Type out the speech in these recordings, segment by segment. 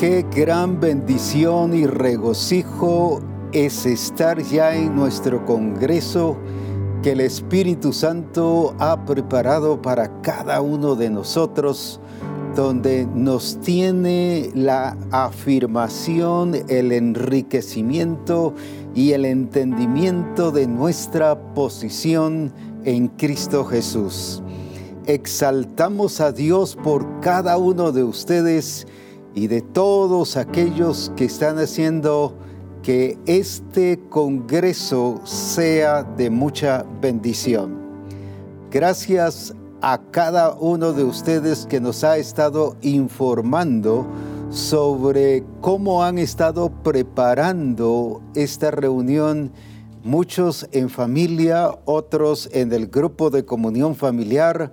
Qué gran bendición y regocijo es estar ya en nuestro Congreso que el Espíritu Santo ha preparado para cada uno de nosotros, donde nos tiene la afirmación, el enriquecimiento y el entendimiento de nuestra posición en Cristo Jesús. Exaltamos a Dios por cada uno de ustedes y de todos aquellos que están haciendo que este Congreso sea de mucha bendición. Gracias a cada uno de ustedes que nos ha estado informando sobre cómo han estado preparando esta reunión, muchos en familia, otros en el grupo de comunión familiar,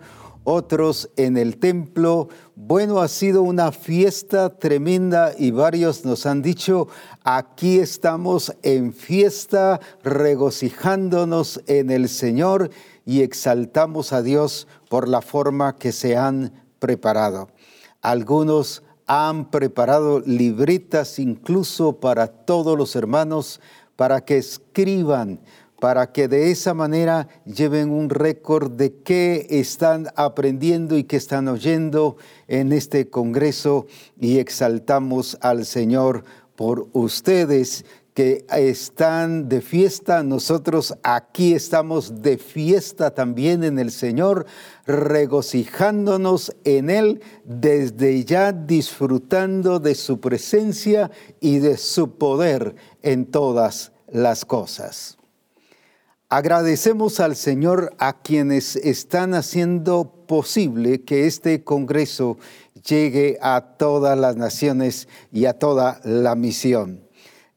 otros en el templo. Bueno, ha sido una fiesta tremenda y varios nos han dicho, aquí estamos en fiesta, regocijándonos en el Señor y exaltamos a Dios por la forma que se han preparado. Algunos han preparado libretas incluso para todos los hermanos para que escriban para que de esa manera lleven un récord de qué están aprendiendo y qué están oyendo en este Congreso y exaltamos al Señor por ustedes que están de fiesta, nosotros aquí estamos de fiesta también en el Señor, regocijándonos en Él, desde ya disfrutando de su presencia y de su poder en todas las cosas. Agradecemos al Señor a quienes están haciendo posible que este Congreso llegue a todas las naciones y a toda la misión.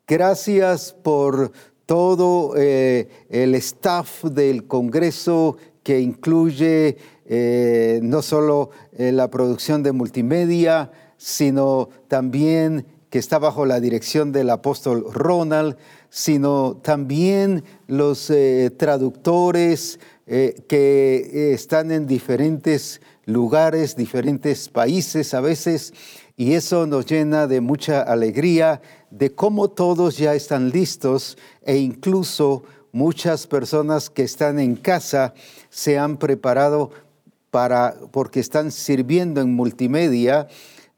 Gracias por todo eh, el staff del Congreso que incluye eh, no solo eh, la producción de multimedia, sino también que está bajo la dirección del apóstol Ronald, sino también los eh, traductores eh, que eh, están en diferentes lugares, diferentes países a veces, y eso nos llena de mucha alegría de cómo todos ya están listos e incluso muchas personas que están en casa se han preparado para porque están sirviendo en multimedia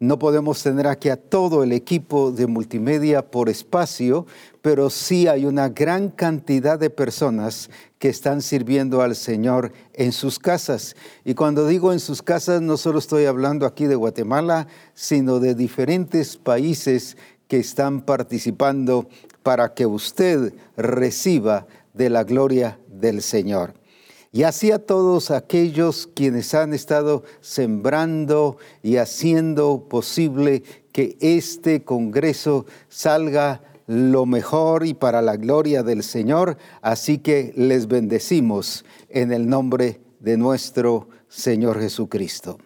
no podemos tener aquí a todo el equipo de multimedia por espacio, pero sí hay una gran cantidad de personas que están sirviendo al Señor en sus casas. Y cuando digo en sus casas, no solo estoy hablando aquí de Guatemala, sino de diferentes países que están participando para que usted reciba de la gloria del Señor y así a todos aquellos quienes han estado sembrando y haciendo posible que este Congreso salga lo mejor y para la gloria del Señor. Así que les bendecimos en el nombre de nuestro Señor Jesucristo.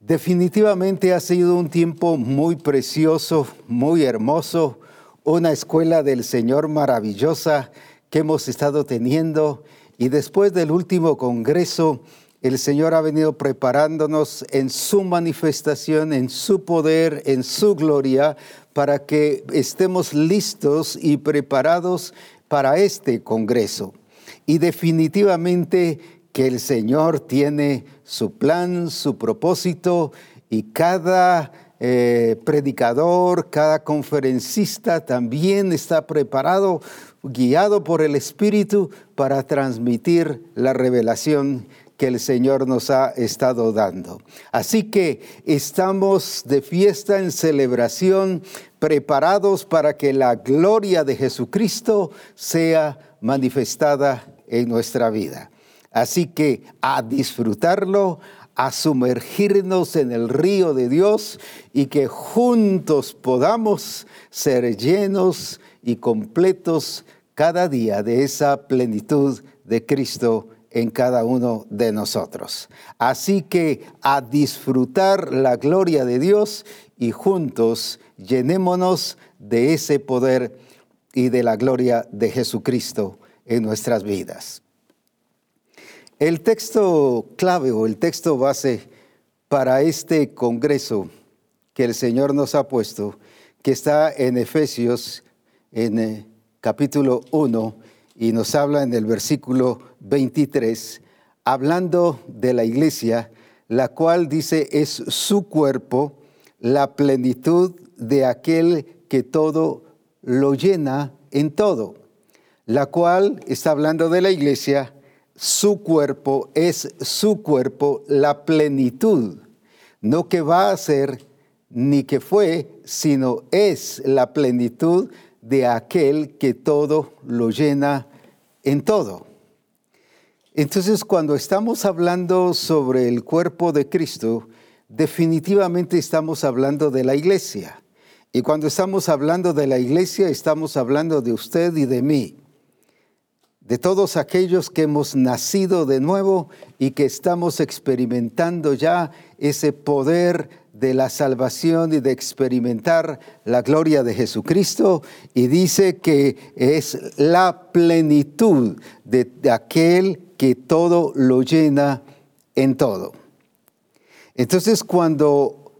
Definitivamente ha sido un tiempo muy precioso, muy hermoso, una escuela del Señor maravillosa que hemos estado teniendo y después del último Congreso, el Señor ha venido preparándonos en su manifestación, en su poder, en su gloria, para que estemos listos y preparados para este Congreso. Y definitivamente que el Señor tiene su plan, su propósito y cada eh, predicador, cada conferencista también está preparado guiado por el Espíritu para transmitir la revelación que el Señor nos ha estado dando. Así que estamos de fiesta en celebración, preparados para que la gloria de Jesucristo sea manifestada en nuestra vida. Así que a disfrutarlo, a sumergirnos en el río de Dios y que juntos podamos ser llenos y completos cada día de esa plenitud de Cristo en cada uno de nosotros. Así que a disfrutar la gloria de Dios y juntos llenémonos de ese poder y de la gloria de Jesucristo en nuestras vidas. El texto clave o el texto base para este Congreso que el Señor nos ha puesto, que está en Efesios, en eh, capítulo 1, y nos habla en el versículo 23, hablando de la iglesia, la cual dice es su cuerpo, la plenitud de aquel que todo lo llena en todo, la cual está hablando de la iglesia, su cuerpo es su cuerpo, la plenitud, no que va a ser ni que fue, sino es la plenitud de aquel que todo lo llena en todo. Entonces, cuando estamos hablando sobre el cuerpo de Cristo, definitivamente estamos hablando de la iglesia. Y cuando estamos hablando de la iglesia, estamos hablando de usted y de mí, de todos aquellos que hemos nacido de nuevo y que estamos experimentando ya ese poder de la salvación y de experimentar la gloria de Jesucristo y dice que es la plenitud de, aquel que todo lo llena en todo. Entonces cuando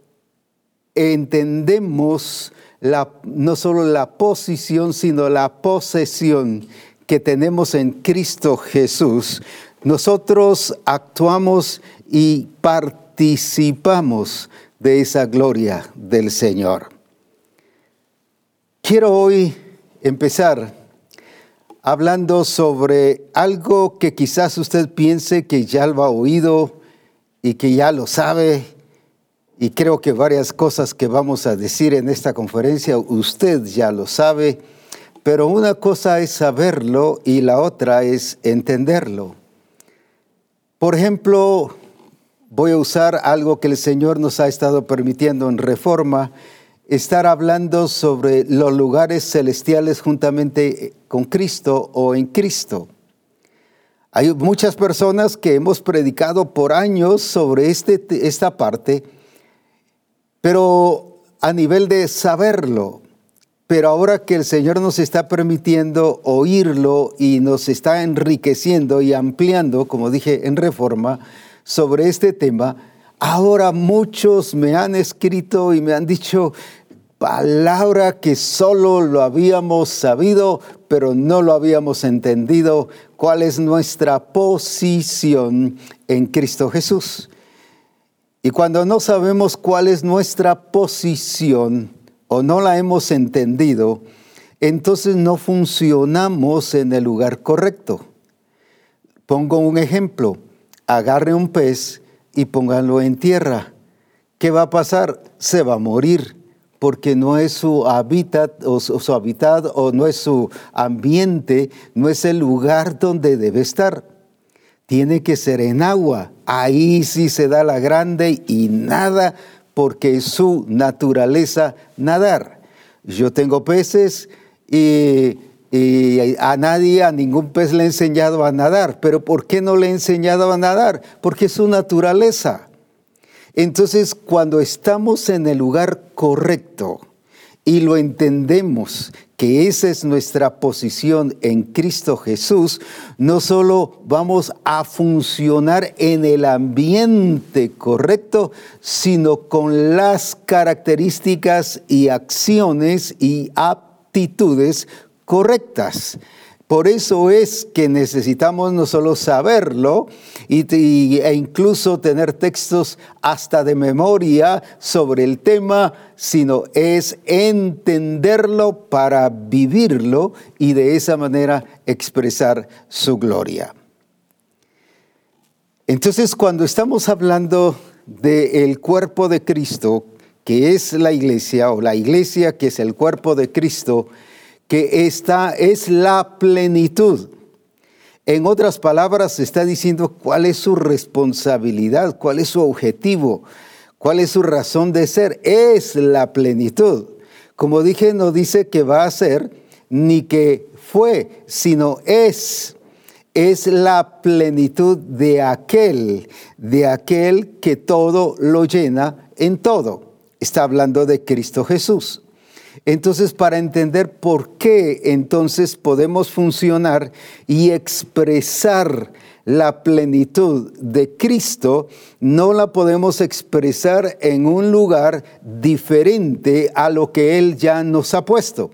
entendemos la, no solo la posición, sino la posesión que tenemos en Cristo Jesús, nosotros actuamos y participamos de esa gloria del Señor. Quiero hoy empezar hablando sobre algo que quizás usted piense que ya lo ha oído y que ya lo sabe. Y creo que varias cosas que vamos a decir en esta conferencia usted ya lo sabe, pero una cosa es saberlo y la otra es entenderlo. Por ejemplo, voy a usar algo que el Señor nos ha estado permitiendo en reforma, estar hablando sobre los lugares celestiales juntamente con Cristo o en Cristo. Hay muchas personas que hemos predicado por años sobre este, esta parte, pero a nivel de saberlo. Pero ahora que el Señor nos está permitiendo oírlo y nos está enriqueciendo y ampliando, como dije en reforma, sobre este tema, ahora muchos me han escrito y me han dicho palabra que solo lo habíamos sabido, pero no lo habíamos entendido, cuál es nuestra posición en Cristo Jesús. Y cuando no sabemos cuál es nuestra posición o no la hemos entendido, entonces no funcionamos en el lugar correcto. Pongo un ejemplo agarre un pez y pónganlo en tierra. ¿Qué va a pasar? Se va a morir porque no es su hábitat o su, hábitat o no es su ambiente, no es el lugar donde debe estar. Tiene que ser en agua. Ahí sí se da la grande y nada porque es su naturaleza nadar. Yo tengo peces y y a nadie, a ningún pez le he enseñado a nadar. ¿Pero por qué no le he enseñado a nadar? Porque es su naturaleza. Entonces, cuando estamos en el lugar correcto y lo entendemos, que esa es nuestra posición en Cristo Jesús, no solo vamos a funcionar en el ambiente correcto, sino con las características y acciones y aptitudes correctas. Por eso es que necesitamos no solo saberlo y, e incluso tener textos hasta de memoria sobre el tema, sino es entenderlo para vivirlo y de esa manera expresar su gloria. Entonces, cuando estamos hablando del cuerpo de Cristo, que es la iglesia, o la iglesia que es el cuerpo de Cristo, que esta es la plenitud. En otras palabras, está diciendo cuál es su responsabilidad, cuál es su objetivo, cuál es su razón de ser. Es la plenitud. Como dije, no dice que va a ser ni que fue, sino es. Es la plenitud de aquel, de aquel que todo lo llena en todo. Está hablando de Cristo Jesús. Entonces, para entender por qué entonces podemos funcionar y expresar la plenitud de Cristo, no la podemos expresar en un lugar diferente a lo que Él ya nos ha puesto.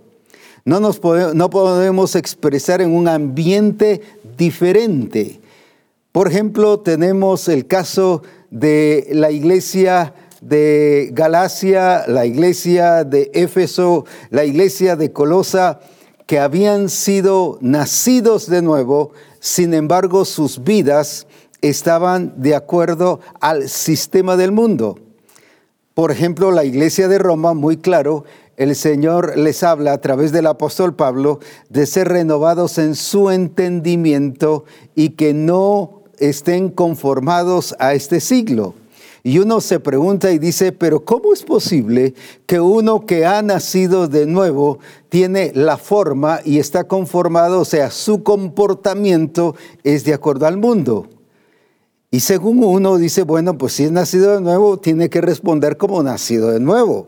No, nos no podemos expresar en un ambiente diferente. Por ejemplo, tenemos el caso de la iglesia de Galacia, la iglesia de Éfeso, la iglesia de Colosa, que habían sido nacidos de nuevo, sin embargo sus vidas estaban de acuerdo al sistema del mundo. Por ejemplo, la iglesia de Roma, muy claro, el Señor les habla a través del apóstol Pablo de ser renovados en su entendimiento y que no estén conformados a este siglo. Y uno se pregunta y dice, pero ¿cómo es posible que uno que ha nacido de nuevo tiene la forma y está conformado, o sea, su comportamiento es de acuerdo al mundo? Y según uno dice, bueno, pues si es nacido de nuevo, tiene que responder como nacido de nuevo.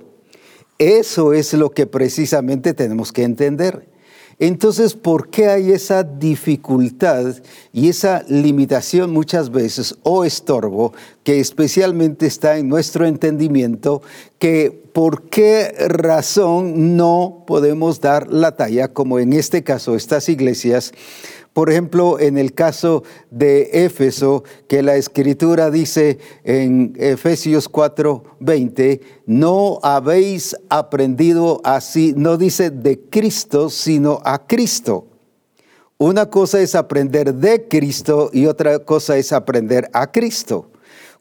Eso es lo que precisamente tenemos que entender. Entonces, ¿por qué hay esa dificultad y esa limitación muchas veces o estorbo que especialmente está en nuestro entendimiento, que por qué razón no podemos dar la talla, como en este caso estas iglesias por ejemplo, en el caso de Éfeso, que la escritura dice en Efesios 4:20, no habéis aprendido así, no dice de Cristo, sino a Cristo. Una cosa es aprender de Cristo y otra cosa es aprender a Cristo.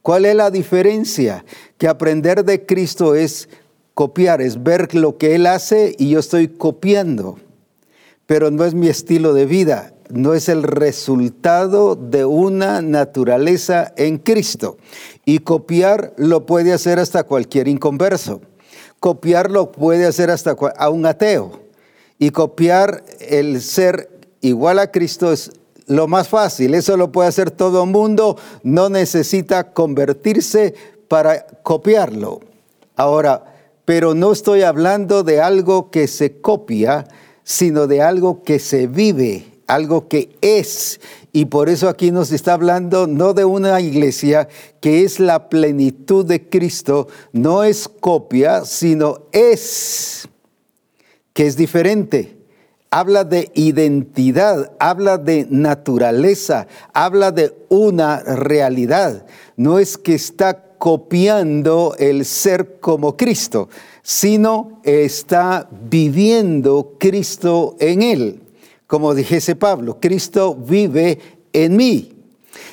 ¿Cuál es la diferencia? Que aprender de Cristo es copiar, es ver lo que Él hace y yo estoy copiando, pero no es mi estilo de vida no es el resultado de una naturaleza en Cristo. Y copiar lo puede hacer hasta cualquier inconverso. Copiar lo puede hacer hasta a un ateo. Y copiar el ser igual a Cristo es lo más fácil. Eso lo puede hacer todo el mundo. No necesita convertirse para copiarlo. Ahora, pero no estoy hablando de algo que se copia, sino de algo que se vive algo que es. Y por eso aquí nos está hablando no de una iglesia que es la plenitud de Cristo, no es copia, sino es, que es diferente. Habla de identidad, habla de naturaleza, habla de una realidad. No es que está copiando el ser como Cristo, sino está viviendo Cristo en él como dijese Pablo, Cristo vive en mí.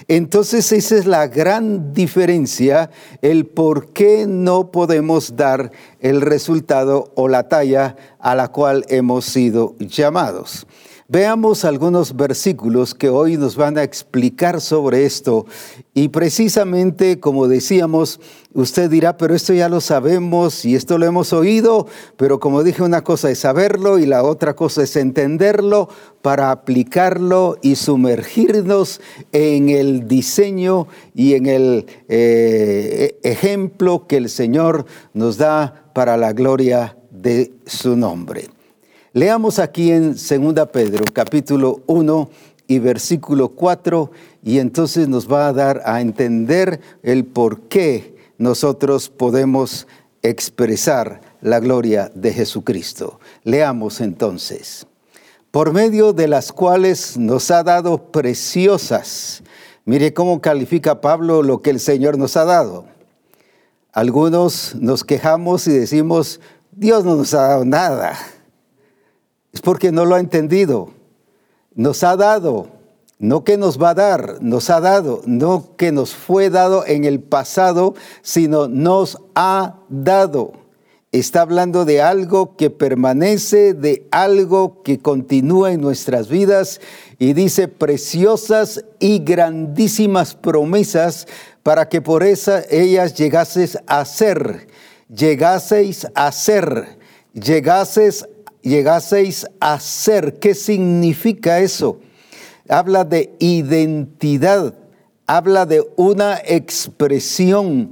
Entonces esa es la gran diferencia, el por qué no podemos dar el resultado o la talla a la cual hemos sido llamados. Veamos algunos versículos que hoy nos van a explicar sobre esto. Y precisamente, como decíamos, usted dirá, pero esto ya lo sabemos y esto lo hemos oído, pero como dije, una cosa es saberlo y la otra cosa es entenderlo para aplicarlo y sumergirnos en el diseño y en el eh, ejemplo que el Señor nos da para la gloria de su nombre. Leamos aquí en 2 Pedro capítulo 1 y versículo 4 y entonces nos va a dar a entender el por qué nosotros podemos expresar la gloria de Jesucristo. Leamos entonces. Por medio de las cuales nos ha dado preciosas. Mire cómo califica Pablo lo que el Señor nos ha dado. Algunos nos quejamos y decimos, Dios no nos ha dado nada es porque no lo ha entendido. Nos ha dado, no que nos va a dar, nos ha dado, no que nos fue dado en el pasado, sino nos ha dado. Está hablando de algo que permanece, de algo que continúa en nuestras vidas y dice preciosas y grandísimas promesas para que por esas ellas llegases a ser, llegaseis a ser, llegases llegaseis a ser. ¿Qué significa eso? Habla de identidad, habla de una expresión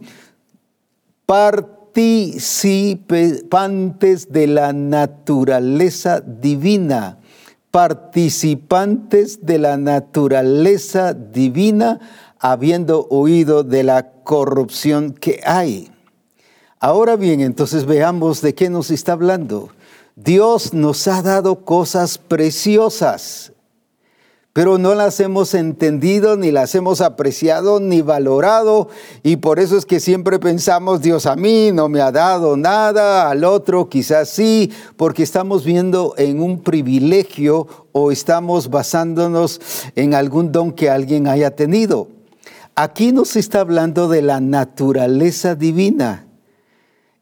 participantes de la naturaleza divina, participantes de la naturaleza divina, habiendo huido de la corrupción que hay. Ahora bien, entonces veamos de qué nos está hablando. Dios nos ha dado cosas preciosas pero no las hemos entendido, ni las hemos apreciado, ni valorado, y por eso es que siempre pensamos, Dios a mí no me ha dado nada, al otro quizás sí, porque estamos viendo en un privilegio o estamos basándonos en algún don que alguien haya tenido. Aquí nos está hablando de la naturaleza divina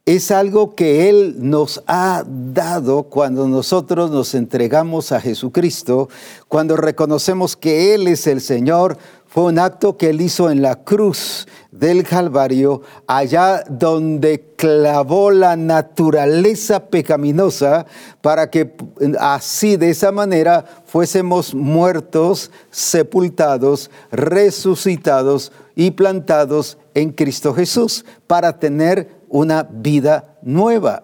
es algo que Él nos ha dado cuando nosotros nos entregamos a Jesucristo, cuando reconocemos que Él es el Señor. Fue un acto que Él hizo en la cruz del Calvario, allá donde clavó la naturaleza pecaminosa para que así, de esa manera, fuésemos muertos, sepultados, resucitados y plantados en Cristo Jesús para tener una vida nueva.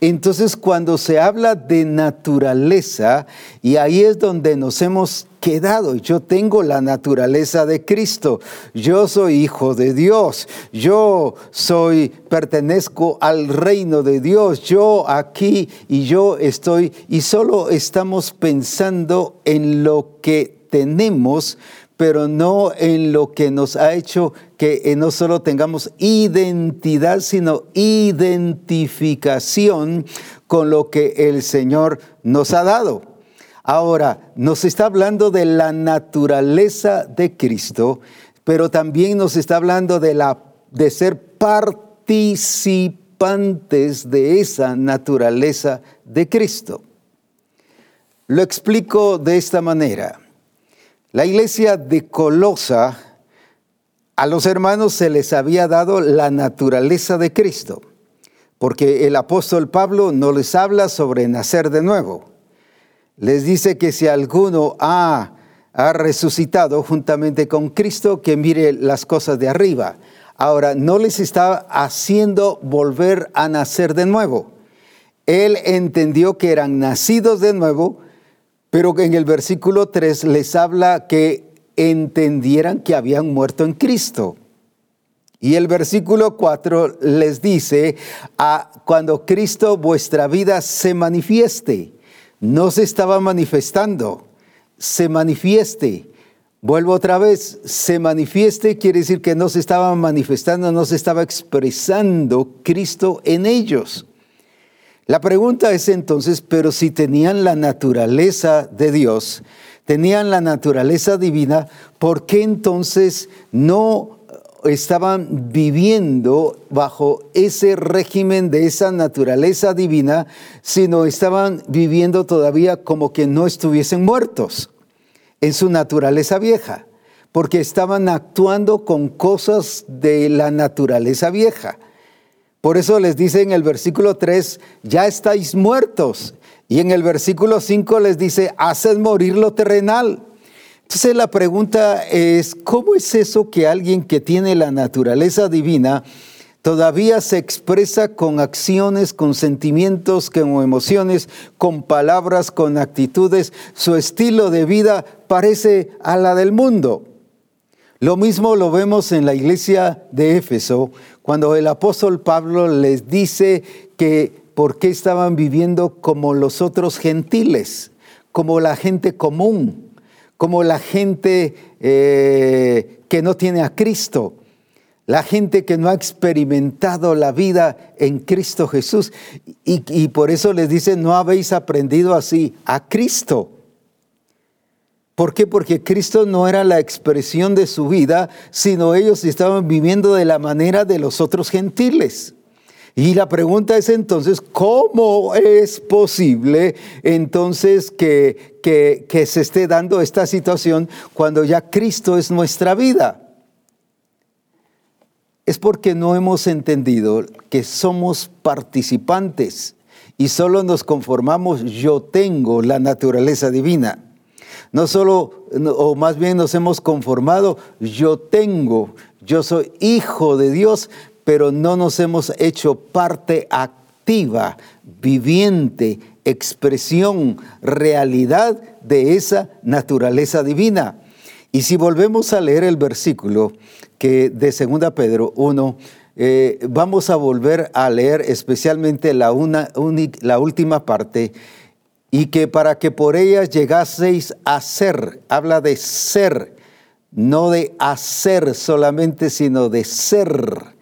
Entonces cuando se habla de naturaleza, y ahí es donde nos hemos quedado, yo tengo la naturaleza de Cristo, yo soy hijo de Dios, yo soy, pertenezco al reino de Dios, yo aquí y yo estoy, y solo estamos pensando en lo que tenemos, pero no en lo que nos ha hecho que eh, no solo tengamos identidad, sino identificación con lo que el Señor nos ha dado. Ahora, nos está hablando de la naturaleza de Cristo, pero también nos está hablando de, la, de ser participantes de esa naturaleza de Cristo. Lo explico de esta manera. La iglesia de Colosa, a los hermanos se les había dado la naturaleza de Cristo, porque el apóstol Pablo no les habla sobre nacer de nuevo. Les dice que si alguno ha, ha resucitado juntamente con Cristo, que mire las cosas de arriba. Ahora, no les está haciendo volver a nacer de nuevo. Él entendió que eran nacidos de nuevo, pero en el versículo 3 les habla que entendieran que habían muerto en Cristo. Y el versículo 4 les dice, a, cuando Cristo vuestra vida se manifieste, no se estaba manifestando, se manifieste. Vuelvo otra vez, se manifieste quiere decir que no se estaba manifestando, no se estaba expresando Cristo en ellos. La pregunta es entonces, pero si tenían la naturaleza de Dios, tenían la naturaleza divina, ¿por qué entonces no estaban viviendo bajo ese régimen de esa naturaleza divina, sino estaban viviendo todavía como que no estuviesen muertos en su naturaleza vieja? Porque estaban actuando con cosas de la naturaleza vieja. Por eso les dice en el versículo 3, ya estáis muertos. Y en el versículo 5 les dice, haced morir lo terrenal. Entonces la pregunta es, ¿cómo es eso que alguien que tiene la naturaleza divina todavía se expresa con acciones, con sentimientos, con emociones, con palabras, con actitudes? Su estilo de vida parece a la del mundo. Lo mismo lo vemos en la iglesia de Éfeso, cuando el apóstol Pablo les dice que por qué estaban viviendo como los otros gentiles, como la gente común, como la gente eh, que no tiene a Cristo, la gente que no ha experimentado la vida en Cristo Jesús. Y, y por eso les dice, no habéis aprendido así a Cristo. ¿Por qué? Porque Cristo no era la expresión de su vida, sino ellos estaban viviendo de la manera de los otros gentiles. Y la pregunta es entonces, ¿cómo es posible entonces que, que, que, se esté dando esta situación cuando ya Cristo es nuestra vida? Es porque no hemos entendido que somos participantes y solo nos conformamos, yo tengo la naturaleza divina. No solo, o más bien nos hemos conformado, yo tengo, yo soy hijo de Dios, pero no nos hemos hecho parte activa, viviente, expresión, realidad de esa naturaleza divina. Y si volvemos a leer el versículo que de 2 Pedro 1, eh, vamos a volver a leer especialmente la, una, la última parte, y que para que por ellas llegaseis a ser, habla de ser, no de hacer solamente, sino de ser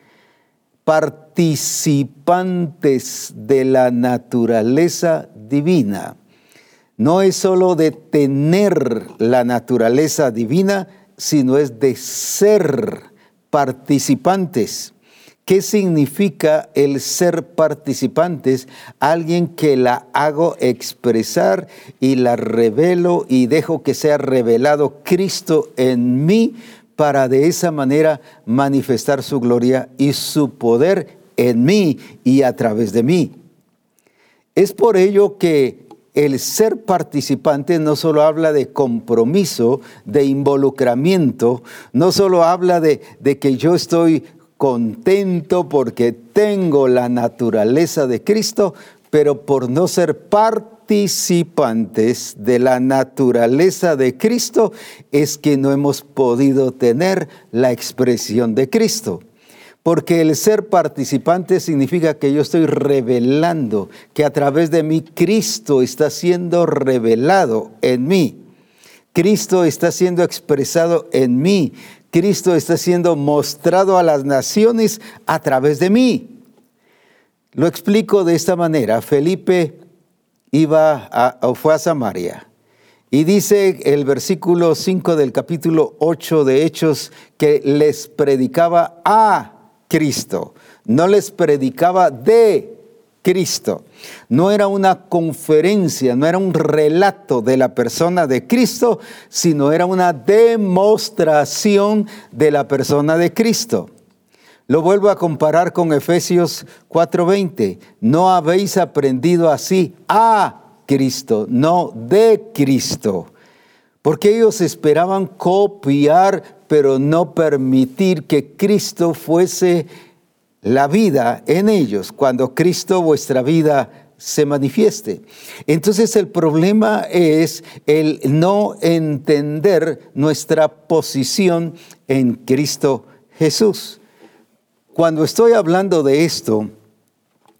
participantes de la naturaleza divina. No es solo de tener la naturaleza divina, sino es de ser participantes. ¿Qué significa el ser participantes? Alguien que la hago expresar y la revelo y dejo que sea revelado Cristo en mí para de esa manera manifestar su gloria y su poder en mí y a través de mí. Es por ello que el ser participante no solo habla de compromiso, de involucramiento, no solo habla de, de que yo estoy contento porque tengo la naturaleza de Cristo, pero por no ser participantes de la naturaleza de Cristo es que no hemos podido tener la expresión de Cristo. Porque el ser participante significa que yo estoy revelando que a través de mí Cristo está siendo revelado en mí. Cristo está siendo expresado en mí. Cristo está siendo mostrado a las naciones a través de mí. Lo explico de esta manera. Felipe iba a, o fue a Samaria. Y dice el versículo 5 del capítulo 8 de Hechos que les predicaba a Cristo, no les predicaba de Cristo. No era una conferencia, no era un relato de la persona de Cristo, sino era una demostración de la persona de Cristo. Lo vuelvo a comparar con Efesios 4:20. No habéis aprendido así a Cristo, no de Cristo. Porque ellos esperaban copiar, pero no permitir que Cristo fuese la vida en ellos, cuando Cristo vuestra vida se manifieste. Entonces el problema es el no entender nuestra posición en Cristo Jesús. Cuando estoy hablando de esto,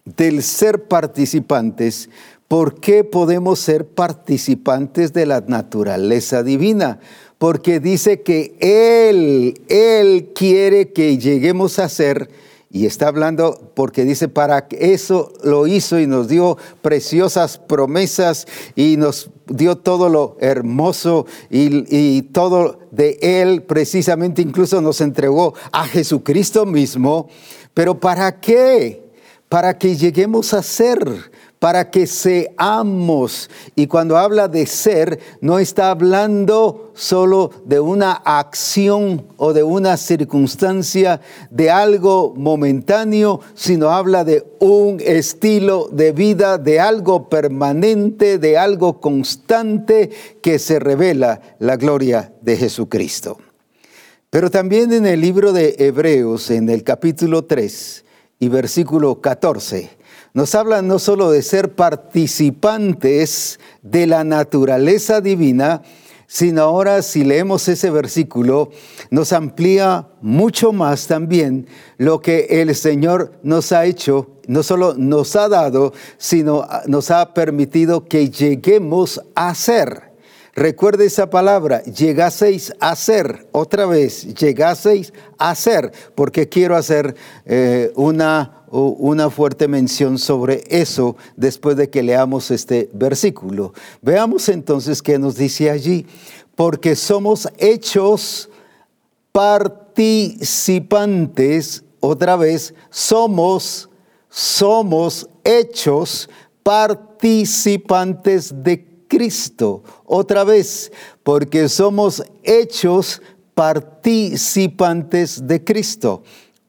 del ser participantes, ¿por qué podemos ser participantes de la naturaleza divina? Porque dice que Él, Él quiere que lleguemos a ser y está hablando porque dice, para eso lo hizo y nos dio preciosas promesas y nos dio todo lo hermoso y, y, todo de Él, precisamente incluso nos entregó a Jesucristo mismo. Pero ¿para qué? Para que lleguemos a ser para que seamos. Y cuando habla de ser, no está hablando solo de una acción o de una circunstancia, de algo momentáneo, sino habla de un estilo de vida, de algo permanente, de algo constante que se revela la gloria de Jesucristo. Pero también en el libro de Hebreos, en el capítulo 3 y versículo 14, nos habla no solo de ser participantes de la naturaleza divina, sino ahora si leemos ese versículo, nos amplía mucho más también lo que el Señor nos ha hecho, no solo nos ha dado, sino nos ha permitido que lleguemos a ser. Recuerde esa palabra, llegaseis a ser, otra vez, llegaseis a ser, porque quiero hacer eh, una una fuerte mención sobre eso después de que leamos este versículo. Veamos entonces qué nos dice allí, porque somos hechos participantes, otra vez, somos, somos hechos participantes de Cristo, otra vez, porque somos hechos participantes de Cristo.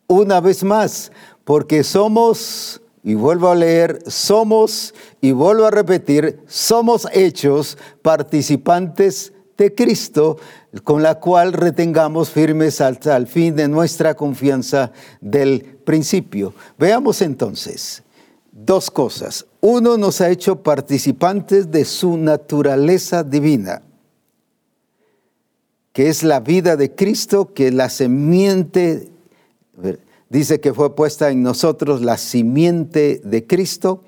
Una vez más, porque somos, y vuelvo a leer, somos, y vuelvo a repetir, somos hechos participantes de Cristo, con la cual retengamos firmes hasta el fin de nuestra confianza del principio. Veamos entonces, dos cosas. Uno nos ha hecho participantes de su naturaleza divina, que es la vida de Cristo, que la simiente, dice que fue puesta en nosotros la simiente de Cristo.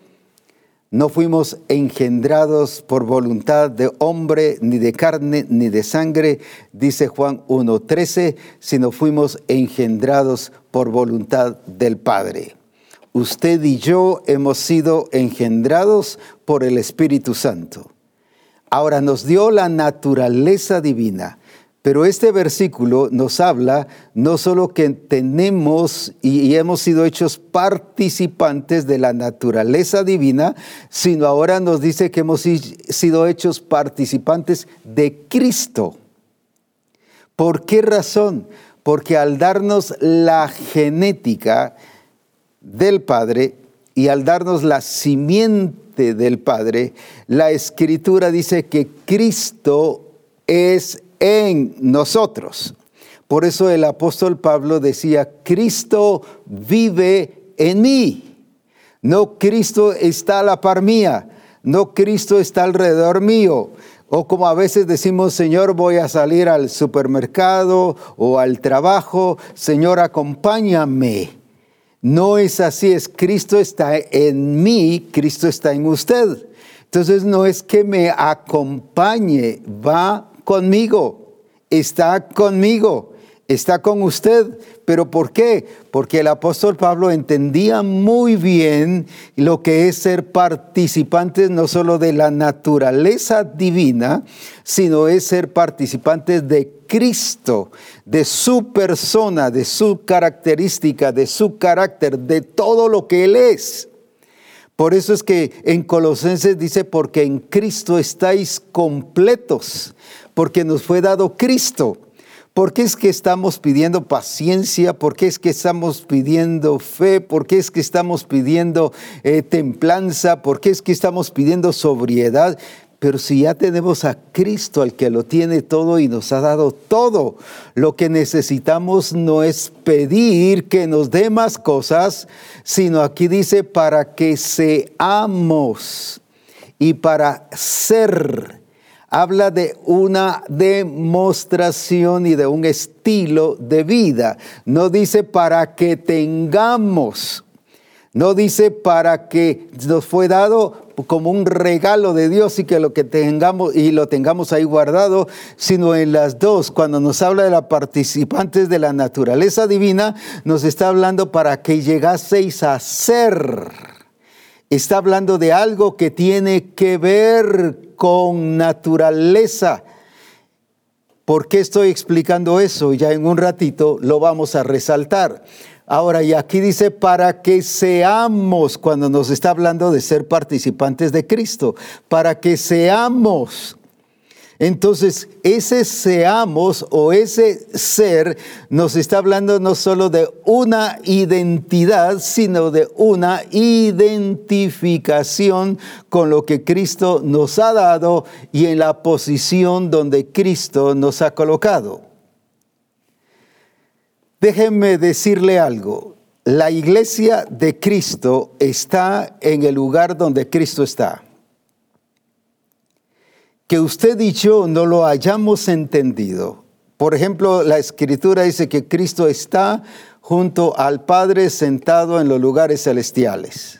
No fuimos engendrados por voluntad de hombre, ni de carne, ni de sangre, dice Juan 1.13, sino fuimos engendrados por voluntad del Padre usted y yo hemos sido engendrados por el Espíritu Santo. Ahora nos dio la naturaleza divina, pero este versículo nos habla no solo que tenemos y, hemos sido hechos participantes de la naturaleza divina, sino ahora nos dice que hemos sido hechos participantes de Cristo. ¿Por qué razón? Porque al darnos la genética, del Padre y al darnos la simiente del Padre, la escritura dice que Cristo es en nosotros. Por eso el apóstol Pablo decía, Cristo vive en mí. No Cristo está a la par mía, no Cristo está alrededor mío. O como a veces decimos, Señor, voy a salir al supermercado o al trabajo, Señor, acompáñame. No es así, es Cristo está en mí, Cristo está en usted. Entonces no es que me acompañe, va conmigo, está conmigo, está con usted. ¿Pero por qué? Porque el apóstol Pablo entendía muy bien lo que es ser participantes no solo de la naturaleza divina, sino es ser participantes de Cristo, de su persona, de su característica, de su carácter, de todo lo que Él es. Por eso es que en Colosenses dice, porque en Cristo estáis completos, porque nos fue dado Cristo. ¿Por qué es que estamos pidiendo paciencia? ¿Por qué es que estamos pidiendo fe? ¿Por qué es que estamos pidiendo eh, templanza? ¿Por qué es que estamos pidiendo sobriedad? Pero si ya tenemos a Cristo, al que lo tiene todo y nos ha dado todo, lo que necesitamos no es pedir que nos dé más cosas, sino aquí dice para que seamos y para ser. Habla de una demostración y de un estilo de vida. No dice para que tengamos. No dice para que nos fue dado como un regalo de Dios y que lo que tengamos y lo tengamos ahí guardado, sino en las dos, cuando nos habla de la participantes de la naturaleza divina, nos está hablando para que llegaseis a ser. Está hablando de algo que tiene que ver con naturaleza. ¿Por qué estoy explicando eso? Ya en un ratito lo vamos a resaltar. Ahora, y aquí dice, para que seamos, cuando nos está hablando de ser participantes de Cristo, para que seamos. Entonces, ese seamos o ese ser nos está hablando no solo de una identidad, sino de una identificación con lo que Cristo nos ha dado y en la posición donde Cristo nos ha colocado. Déjenme decirle algo. La iglesia de Cristo está en el lugar donde Cristo está. Que usted y yo no lo hayamos entendido. Por ejemplo, la escritura dice que Cristo está junto al Padre sentado en los lugares celestiales.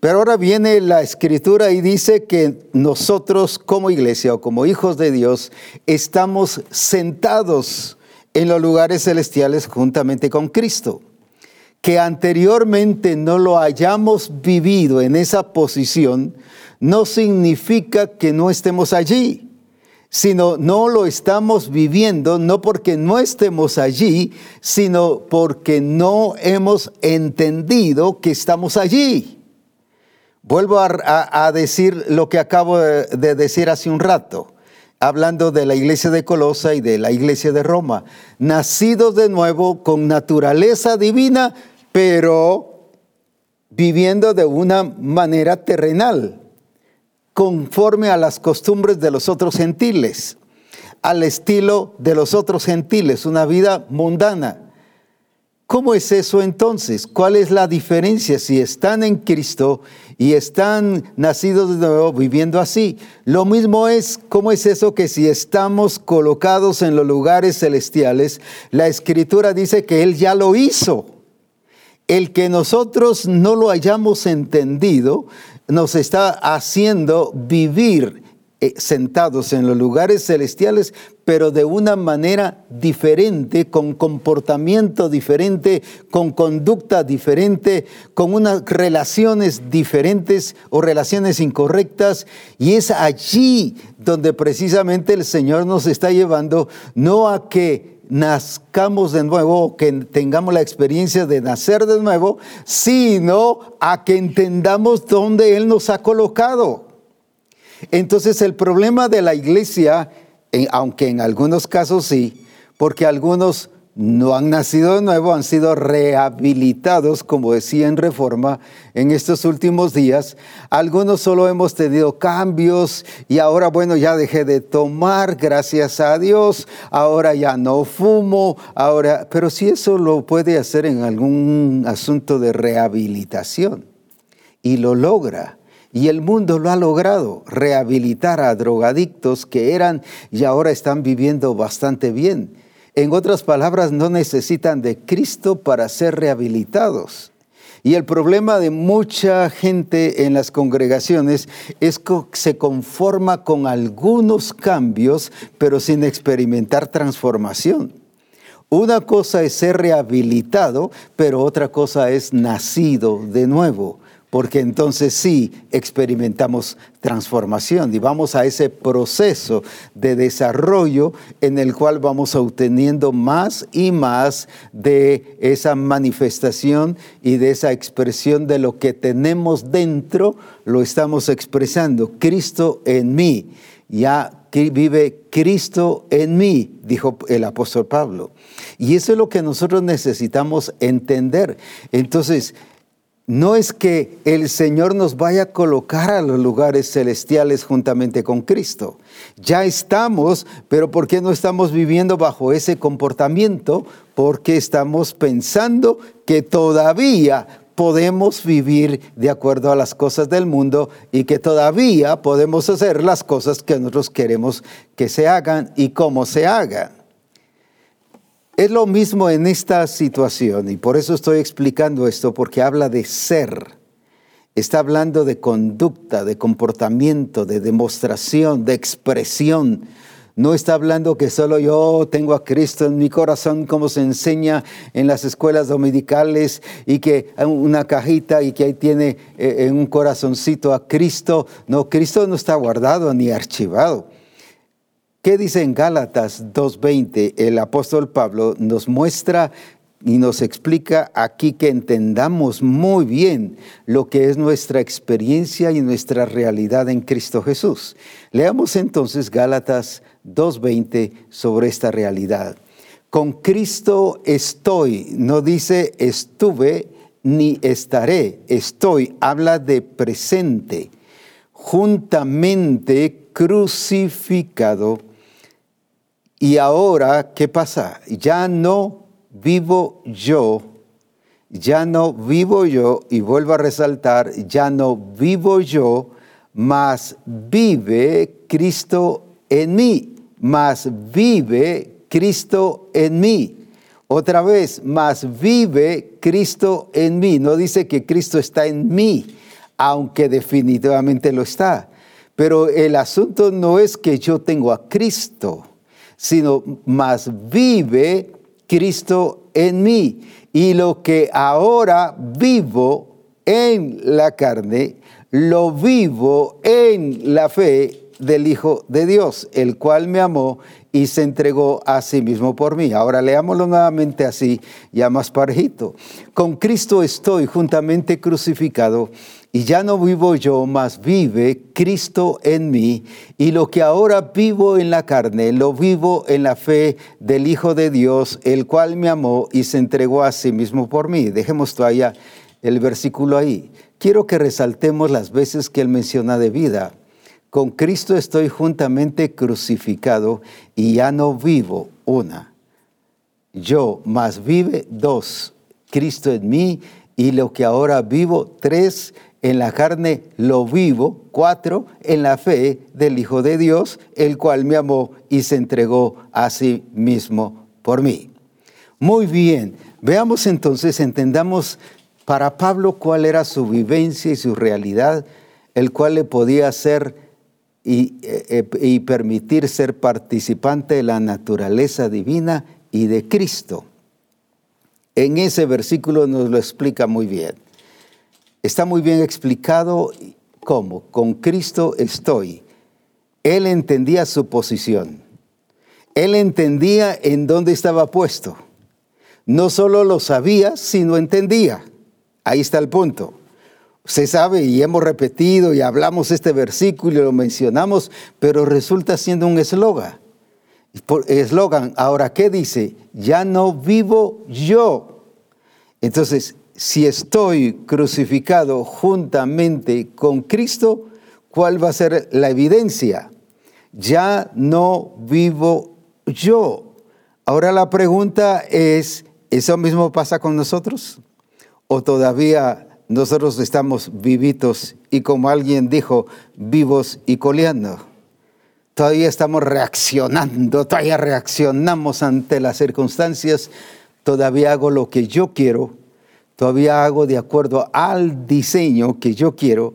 Pero ahora viene la escritura y dice que nosotros como iglesia o como hijos de Dios estamos sentados en los lugares celestiales juntamente con Cristo. Que anteriormente no lo hayamos vivido en esa posición no significa que no estemos allí, sino no lo estamos viviendo no porque no estemos allí, sino porque no hemos entendido que estamos allí. Vuelvo a, decir lo que acabo de decir hace un rato hablando de la iglesia de Colosa y de la iglesia de Roma, nacidos de nuevo con naturaleza divina, pero viviendo de una manera terrenal, conforme a las costumbres de los otros gentiles, al estilo de los otros gentiles, una vida mundana ¿Cómo es eso entonces? ¿Cuál es la diferencia si están en Cristo y están nacidos de nuevo viviendo así? Lo mismo es, ¿cómo es eso que si estamos colocados en los lugares celestiales, la escritura dice que Él ya lo hizo? El que nosotros no lo hayamos entendido nos está haciendo vivir eh, sentados en los lugares celestiales, pero de una manera diferente, con comportamiento diferente, con conducta diferente, con unas relaciones diferentes o relaciones incorrectas. Y es allí donde precisamente el Señor nos está llevando, no a que nazcamos de nuevo, que tengamos la experiencia de nacer de nuevo, sino a que entendamos dónde Él nos ha colocado. Entonces el problema de la iglesia, aunque en algunos casos sí, porque algunos no han nacido de nuevo, han sido rehabilitados, como decía en Reforma, en estos últimos días. Algunos solo hemos tenido cambios y ahora, bueno, ya dejé de tomar, gracias a Dios, ahora ya no fumo, ahora, pero si eso lo puede hacer en algún asunto de rehabilitación y lo logra y el mundo lo ha logrado, rehabilitar a drogadictos que eran y ahora están viviendo bastante bien. En otras palabras, no necesitan de Cristo para ser rehabilitados. Y el problema de mucha gente en las congregaciones es que se conforma con algunos cambios, pero sin experimentar transformación. Una cosa es ser rehabilitado, pero otra cosa es nacido de nuevo porque entonces sí experimentamos transformación y vamos a ese proceso de desarrollo en el cual vamos obteniendo más y más de esa manifestación y de esa expresión de lo que tenemos dentro, lo estamos expresando. Cristo en mí, ya vive Cristo en mí, dijo el apóstol Pablo. Y eso es lo que nosotros necesitamos entender. Entonces, no es que el Señor nos vaya a colocar a los lugares celestiales juntamente con Cristo. Ya estamos, pero ¿por qué no estamos viviendo bajo ese comportamiento? Porque estamos pensando que todavía podemos vivir de acuerdo a las cosas del mundo y que todavía podemos hacer las cosas que nosotros queremos que se hagan y cómo se hagan. Es lo mismo en esta situación y por eso estoy explicando esto, porque habla de ser. Está hablando de conducta, de comportamiento, de demostración, de expresión. No está hablando que solo yo tengo a Cristo en mi corazón, como se enseña en las escuelas dominicales, y que una cajita y que ahí tiene eh, en un corazoncito a Cristo. No, Cristo no está guardado ni archivado. ¿Qué dice en Gálatas 2.20? El apóstol Pablo nos muestra y nos explica aquí que entendamos muy bien lo que es nuestra experiencia y nuestra realidad en Cristo Jesús. Leamos entonces Gálatas 2.20 sobre esta realidad. Con Cristo estoy, no dice estuve ni estaré, estoy, habla de presente, juntamente crucificado y ahora, ¿qué pasa? Ya no vivo yo, ya no vivo yo, y vuelvo a resaltar, ya no vivo yo, mas vive Cristo en mí, mas vive Cristo en mí. Otra vez, más vive Cristo en mí. No dice que Cristo está en mí, aunque definitivamente lo está. Pero el asunto no es que yo tengo a Cristo sino más vive Cristo en mí. Y lo que ahora vivo en la carne, lo vivo en la fe del Hijo de Dios, el cual me amó y se entregó a sí mismo por mí. Ahora leámoslo nuevamente así, ya más parejito. Con Cristo estoy juntamente crucificado y ya no vivo yo, mas vive Cristo en mí. Y lo que ahora vivo en la carne, lo vivo en la fe del Hijo de Dios, el cual me amó y se entregó a sí mismo por mí. Dejemos todavía el versículo ahí. Quiero que resaltemos las veces que él menciona de vida. Con Cristo estoy juntamente crucificado y ya no vivo una. Yo, mas vive dos Cristo en mí y lo que ahora vivo. Tres, en la carne lo vivo. Cuatro, en la fe del Hijo de Dios, el cual me amó y se entregó a sí mismo por mí. Muy bien, veamos entonces, entendamos para Pablo cuál era su vivencia y su realidad, el cual le podía hacer y, eh, eh, y permitir ser participante de la naturaleza divina y de Cristo. En ese versículo nos lo explica muy bien. Está muy bien explicado cómo. Con Cristo estoy. Él entendía su posición. Él entendía en dónde estaba puesto. No solo lo sabía, sino entendía. Ahí está el punto. Se sabe y hemos repetido y hablamos este versículo y lo mencionamos, pero resulta siendo un eslogan. Eslogan, ahora, ¿qué dice? Ya no vivo yo. Entonces, si estoy crucificado juntamente con Cristo, ¿cuál va a ser la evidencia? Ya no vivo yo. Ahora la pregunta es, ¿eso mismo pasa con nosotros? ¿O todavía nosotros estamos vivitos y como alguien dijo, vivos y coleando. Todavía estamos reaccionando, todavía reaccionamos ante las circunstancias, todavía hago lo que yo quiero, todavía hago de acuerdo al diseño que yo quiero,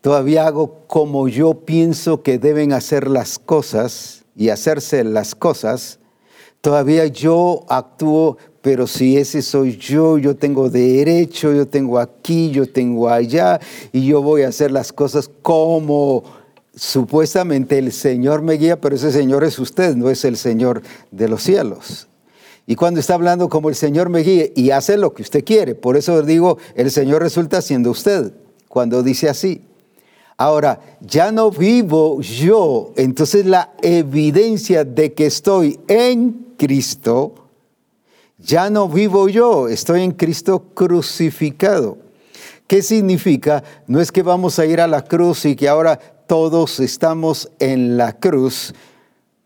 todavía hago como yo pienso que deben hacer las cosas y hacerse las cosas, todavía yo actúo pero si ese soy yo, yo tengo derecho, yo tengo aquí, yo tengo allá, y yo voy a hacer las cosas como supuestamente el Señor me guía, pero ese Señor es usted, no es el Señor de los cielos. Y cuando está hablando como el Señor me guía y hace lo que usted quiere, por eso digo, el Señor resulta siendo usted, cuando dice así. Ahora, ya no vivo yo, entonces la evidencia de que estoy en Cristo, ya no vivo yo, estoy en Cristo crucificado. ¿Qué significa? No es que vamos a ir a la cruz y que ahora todos estamos en la cruz,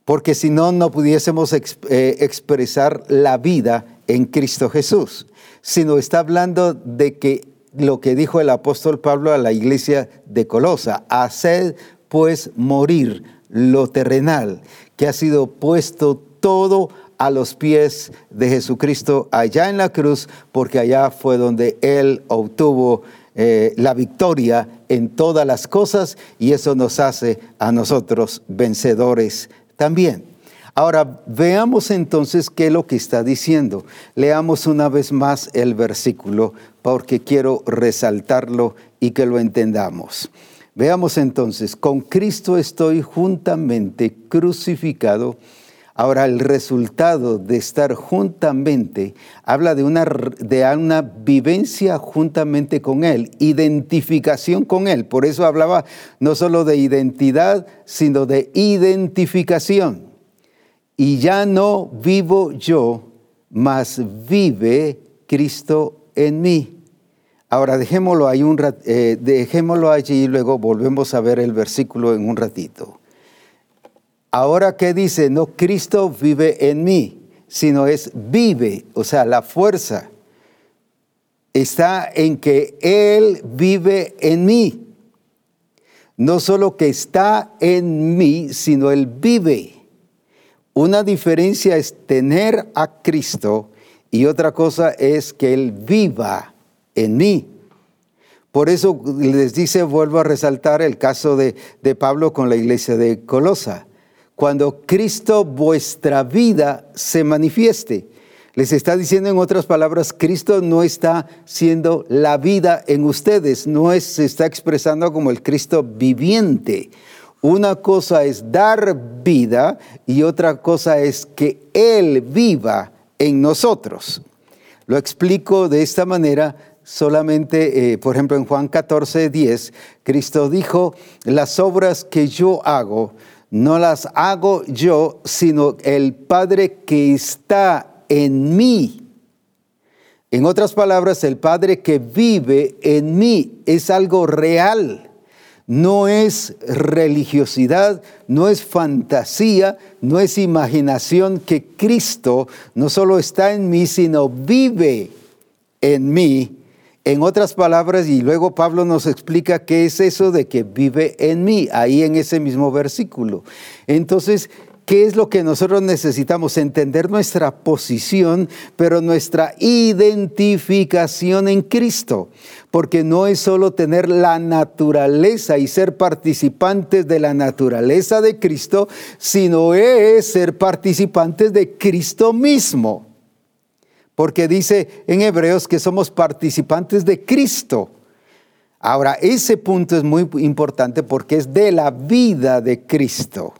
porque si no, no pudiésemos eh, expresar la vida en Cristo Jesús, sino está hablando de que lo que dijo el apóstol Pablo a la iglesia de Colosa, haced pues morir lo terrenal, que ha sido puesto todo a los pies de Jesucristo allá en la cruz, porque allá fue donde Él obtuvo eh, la victoria en todas las cosas y eso nos hace a nosotros vencedores también. Ahora, veamos entonces qué es lo que está diciendo. Leamos una vez más el versículo porque quiero resaltarlo y que lo entendamos. Veamos entonces, con Cristo estoy juntamente crucificado Ahora, el resultado de estar juntamente habla de una, de una vivencia juntamente con Él, identificación con Él. Por eso hablaba no solo de identidad, sino de identificación. Y ya no vivo yo, mas vive Cristo en mí. Ahora dejémoslo, ahí un, eh, dejémoslo allí y luego volvemos a ver el versículo en un ratito. Ahora ¿qué dice, no Cristo vive en mí, sino es vive, o sea, la fuerza está en que Él vive en mí. No solo que está en mí, sino Él vive. Una diferencia es tener a Cristo y otra cosa es que Él viva en mí. Por eso les dice, vuelvo a resaltar el caso de, de Pablo con la iglesia de Colosa cuando Cristo vuestra vida se manifieste. Les está diciendo en otras palabras, Cristo no está siendo la vida en ustedes, no es, se está expresando como el Cristo viviente. Una cosa es dar vida y otra cosa es que Él viva en nosotros. Lo explico de esta manera solamente, eh, por ejemplo, en Juan 14, 10, Cristo dijo, las obras que yo hago, no las hago yo, sino el Padre que está en mí. En otras palabras, el Padre que vive en mí es algo real. No es religiosidad, no es fantasía, no es imaginación que Cristo no solo está en mí, sino vive en mí. En otras palabras, y luego Pablo nos explica qué es eso de que vive en mí, ahí en ese mismo versículo. Entonces, ¿Qué es lo que nosotros necesitamos? Entender nuestra posición, pero nuestra identificación en Cristo. Porque no es solo tener la naturaleza y ser participantes de la naturaleza de Cristo, sino es ser participantes de Cristo mismo. Porque dice en Hebreos que somos participantes de Cristo. Ahora, ese punto es muy importante porque es de la vida de Cristo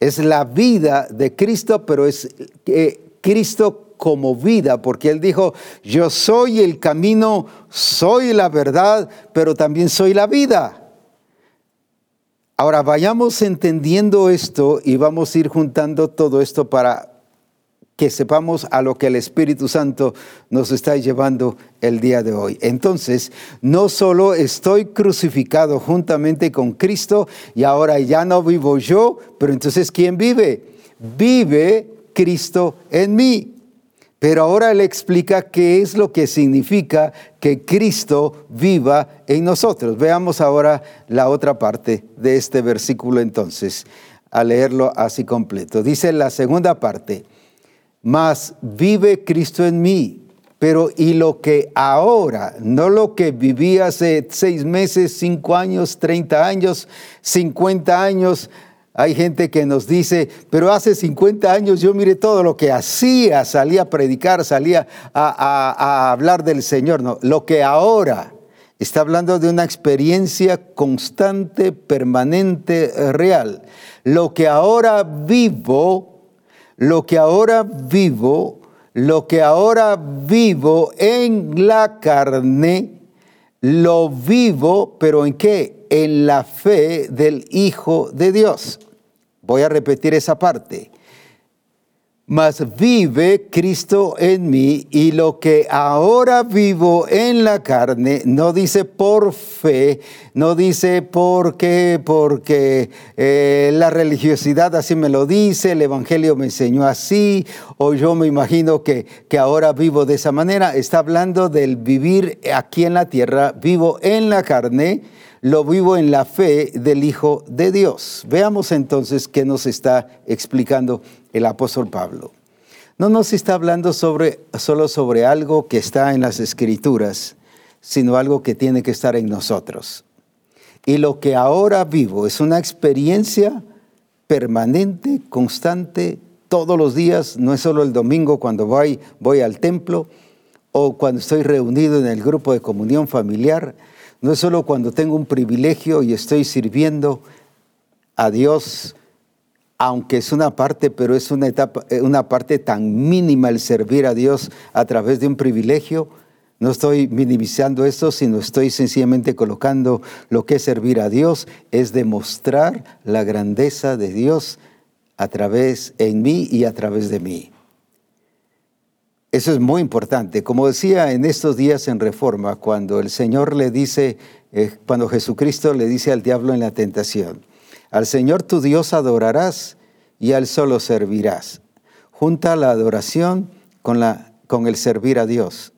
es la vida de Cristo, pero es eh, Cristo como vida, porque Él dijo, yo soy el camino, soy la verdad, pero también soy la vida. Ahora vayamos entendiendo esto y vamos a ir juntando todo esto para que sepamos a lo que el Espíritu Santo nos está llevando el día de hoy. Entonces, no solo estoy crucificado juntamente con Cristo y ahora ya no vivo yo, pero entonces ¿quién vive? Vive Cristo en mí. Pero ahora él explica qué es lo que significa que Cristo viva en nosotros. Veamos ahora la otra parte de este versículo entonces, a leerlo así completo. Dice la segunda parte, mas vive Cristo en mí. Pero y lo que ahora, no lo que viví hace seis meses, cinco años, treinta años, cincuenta años, hay gente que nos dice, pero hace 50 años yo miré todo lo que hacía, salía a predicar, salía a, a, hablar del Señor. No, lo que ahora está hablando de una experiencia constante, permanente, real. Lo que ahora vivo lo que ahora vivo, lo que ahora vivo en la carne, lo vivo, pero ¿en qué? En la fe del Hijo de Dios. Voy a repetir esa parte mas vive Cristo en mí y lo que ahora vivo en la carne, no dice por fe, no dice porque, porque eh, la religiosidad así me lo dice, el Evangelio me enseñó así, o yo me imagino que, que ahora vivo de esa manera, está hablando del vivir aquí en la tierra, vivo en la carne, lo vivo en la fe del Hijo de Dios. Veamos entonces qué nos está explicando el apóstol Pablo. No nos está hablando sobre, solo sobre algo que está en las escrituras, sino algo que tiene que estar en nosotros. Y lo que ahora vivo es una experiencia permanente, constante, todos los días, no es solo el domingo cuando voy, voy al templo o cuando estoy reunido en el grupo de comunión familiar, no es solo cuando tengo un privilegio y estoy sirviendo a Dios, aunque es una parte, pero es una, etapa, eh, una parte tan mínima el servir a Dios a través de un privilegio. No estoy minimizando esto, sino estoy sencillamente colocando lo que es servir a Dios, es demostrar la grandeza de Dios a través en mí y a través de mí. Eso es muy importante. Como decía en estos días en Reforma, cuando el Señor le dice, eh, cuando Jesucristo le dice al diablo en la tentación, al Señor tu Dios adorarás y al solo servirás. Junta la adoración con, la, con el servir a Dios.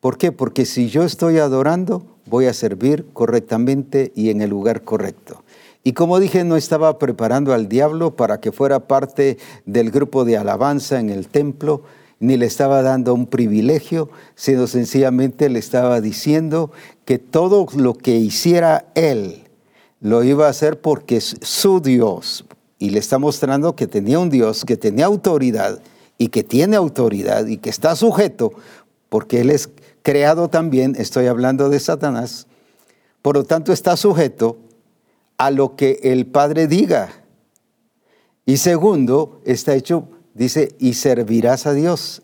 ¿Por qué? Porque si yo estoy adorando, voy a servir correctamente y en el lugar correcto. Y como dije, no estaba preparando al diablo para que fuera parte del grupo de alabanza en el templo, ni le estaba dando un privilegio, sino sencillamente le estaba diciendo que todo lo que hiciera él lo iba a hacer porque es su Dios. Y le está mostrando que tenía un Dios, que tenía autoridad y que tiene autoridad y que está sujeto, porque él es creado también, estoy hablando de Satanás, por lo tanto está sujeto a lo que el Padre diga. Y segundo, está hecho Dice, y servirás a Dios.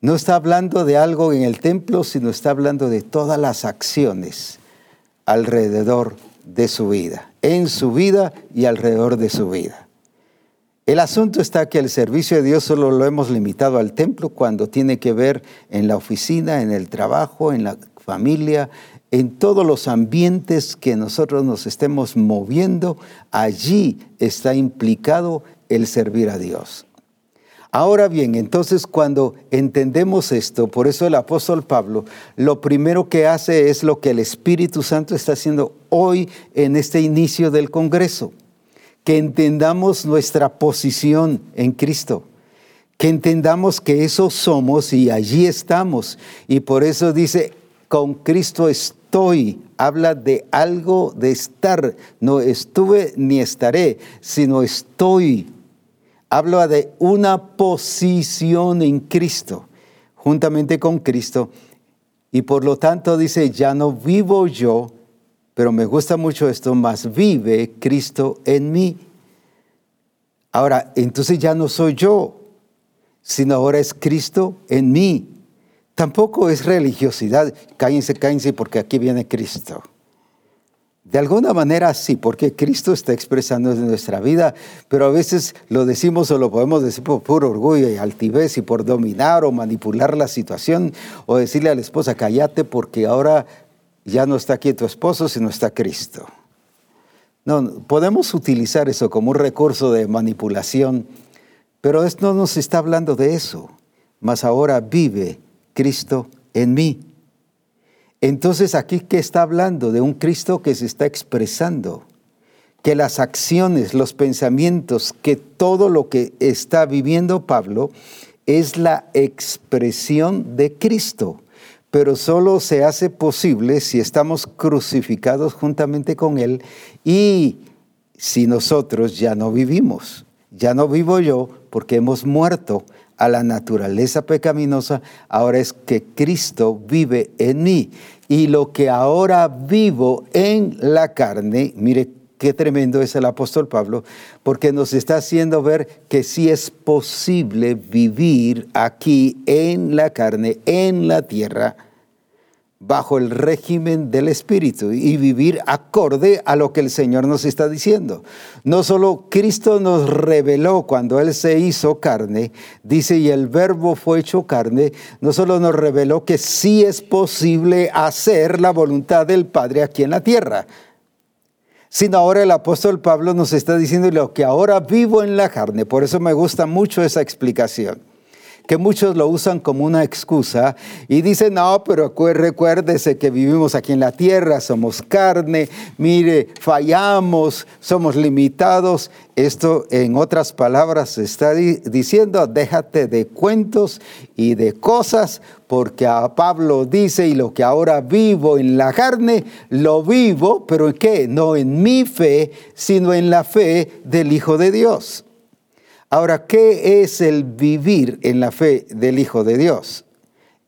No está hablando de algo en el templo, sino está hablando de todas las acciones alrededor de su vida, en su vida y alrededor de su vida. El asunto está que el servicio de Dios solo lo hemos limitado al templo cuando tiene que ver en la oficina, en el trabajo, en la familia, en todos los ambientes que nosotros nos estemos moviendo, allí está implicado el servir a Dios. Ahora bien, entonces cuando entendemos esto, por eso el apóstol Pablo, lo primero que hace es lo que el Espíritu Santo está haciendo hoy en este inicio del Congreso, que entendamos nuestra posición en Cristo, que entendamos que eso somos y allí estamos. Y por eso dice, con Cristo estoy, habla de algo de estar, no estuve ni estaré, sino estoy habla de una posición en Cristo, juntamente con Cristo. Y por lo tanto dice, ya no vivo yo, pero me gusta mucho esto, más vive Cristo en mí. Ahora, entonces ya no soy yo, sino ahora es Cristo en mí. Tampoco es religiosidad. Cállense, cállense, porque aquí viene Cristo. De alguna manera sí, porque Cristo está expresando en nuestra vida, pero a veces lo decimos o lo podemos decir por puro orgullo y altivez y por dominar o manipular la situación o decirle a la esposa, cállate porque ahora ya no está aquí tu esposo, sino está Cristo. No, podemos utilizar eso como un recurso de manipulación, pero esto no nos está hablando de eso, mas ahora vive Cristo en mí. Entonces aquí que está hablando de un Cristo que se está expresando, que las acciones, los pensamientos, que todo lo que está viviendo Pablo es la expresión de Cristo, pero solo se hace posible si estamos crucificados juntamente con Él y si nosotros ya no vivimos. Ya no vivo yo porque hemos muerto a la naturaleza pecaminosa, ahora es que Cristo vive en mí. Y lo que ahora vivo en la carne, mire qué tremendo es el apóstol Pablo, porque nos está haciendo ver que sí es posible vivir aquí en la carne, en la tierra, bajo el régimen del Espíritu y vivir acorde a lo que el Señor nos está diciendo. No solo Cristo nos reveló cuando Él se hizo carne, dice, y el verbo fue hecho carne, no solo nos reveló que sí es posible hacer la voluntad del Padre aquí en la tierra, sino ahora el apóstol Pablo nos está diciendo lo que ahora vivo en la carne. Por eso me gusta mucho esa explicación que muchos lo usan como una excusa y dicen, no, pero recuérdese que vivimos aquí en la tierra, somos carne, mire, fallamos, somos limitados. Esto, en otras palabras, está diciendo, déjate de cuentos y de cosas, porque a Pablo dice, y lo que ahora vivo en la carne, lo vivo, pero ¿en qué? No en mi fe, sino en la fe del Hijo de Dios. Ahora, ¿qué es el vivir en la fe del Hijo de Dios?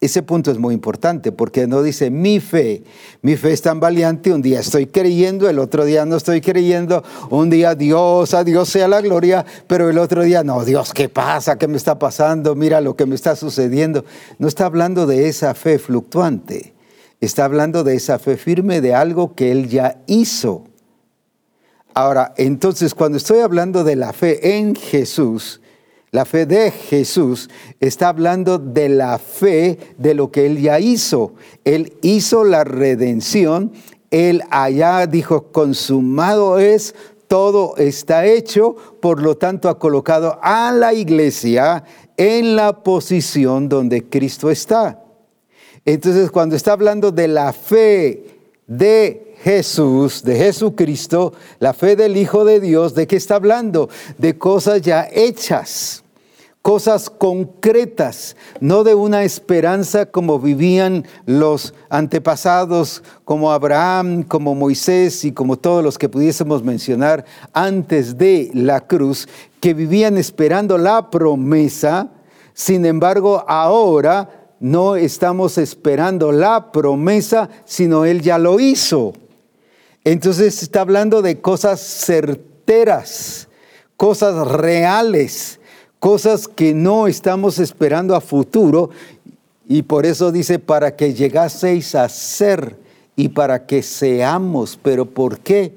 Ese punto es muy importante porque no dice mi fe. Mi fe es tan valiente, un día estoy creyendo, el otro día no estoy creyendo, un día Dios, a Dios sea la gloria, pero el otro día no, Dios, ¿qué pasa? ¿Qué me está pasando? Mira lo que me está sucediendo. No está hablando de esa fe fluctuante, está hablando de esa fe firme de algo que Él ya hizo. Ahora, entonces cuando estoy hablando de la fe en Jesús, la fe de Jesús está hablando de la fe de lo que Él ya hizo. Él hizo la redención, Él allá dijo, consumado es, todo está hecho, por lo tanto ha colocado a la iglesia en la posición donde Cristo está. Entonces, cuando está hablando de la fe de Jesús, de Jesucristo, la fe del Hijo de Dios, ¿de qué está hablando? De cosas ya hechas, cosas concretas, no de una esperanza como vivían los antepasados, como Abraham, como Moisés y como todos los que pudiésemos mencionar antes de la cruz, que vivían esperando la promesa, sin embargo ahora no estamos esperando la promesa, sino Él ya lo hizo. Entonces está hablando de cosas certeras, cosas reales, cosas que no estamos esperando a futuro. Y por eso dice, para que llegaseis a ser y para que seamos. ¿Pero por qué?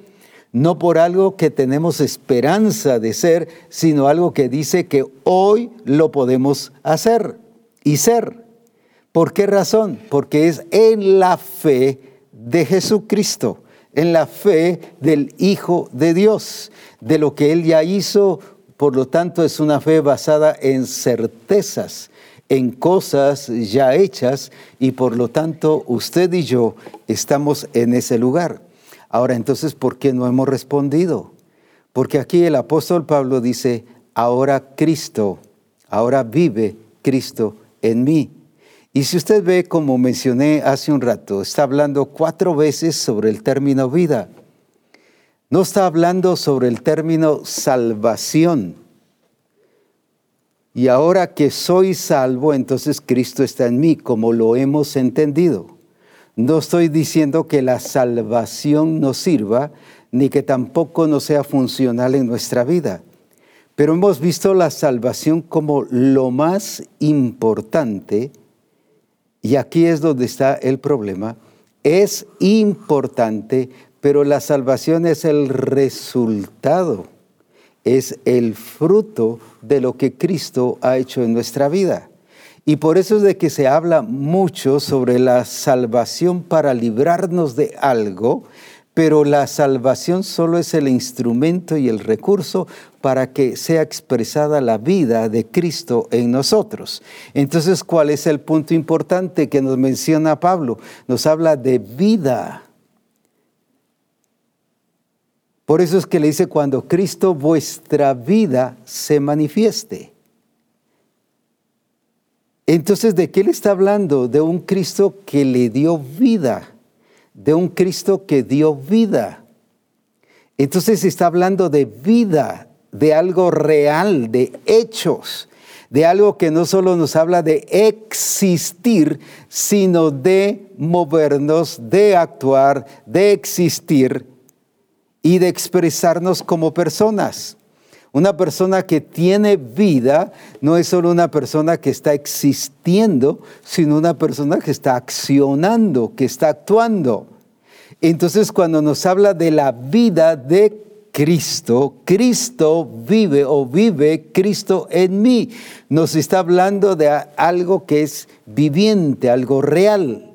No por algo que tenemos esperanza de ser, sino algo que dice que hoy lo podemos hacer y ser. ¿Por qué razón? Porque es en la fe de Jesucristo en la fe del Hijo de Dios, de lo que Él ya hizo por lo tanto es una fe basada en certezas, en cosas ya hechas y por lo tanto usted y yo estamos en ese lugar. Ahora entonces, ¿por qué no hemos respondido? Porque aquí el apóstol Pablo dice, ahora Cristo, ahora vive Cristo en mí. Y si usted ve, como mencioné hace un rato, está hablando cuatro veces sobre el término vida. No está hablando sobre el término salvación. Y ahora que soy salvo, entonces Cristo está en mí, como lo hemos entendido. No estoy diciendo que la salvación no sirva, ni que tampoco no sea funcional en nuestra vida. Pero hemos visto la salvación como lo más importante, y aquí es donde está el problema. Es importante pero la salvación es el resultado, es el fruto de lo que Cristo ha hecho en nuestra vida. Y por eso es de que se habla mucho sobre la salvación para librarnos de algo, pero la salvación solo es el instrumento y el recurso para que sea expresada la vida de Cristo en nosotros. Entonces, ¿cuál es el punto importante que nos menciona Pablo? Nos habla de vida por eso es que le dice, cuando Cristo vuestra vida se manifieste. Entonces, ¿de qué le está hablando? De un Cristo que le dio vida, de un Cristo que dio vida. Entonces está hablando de vida, de algo real, de hechos, de algo que no solo nos habla de existir, sino de movernos, de actuar, de existir y de expresarnos como personas. Una persona que tiene vida no es solo una persona que está existiendo, sino una persona que está accionando, que está actuando. Entonces cuando nos habla de la vida de Cristo, Cristo vive o vive Cristo en mí, nos está hablando de algo que es viviente, algo real.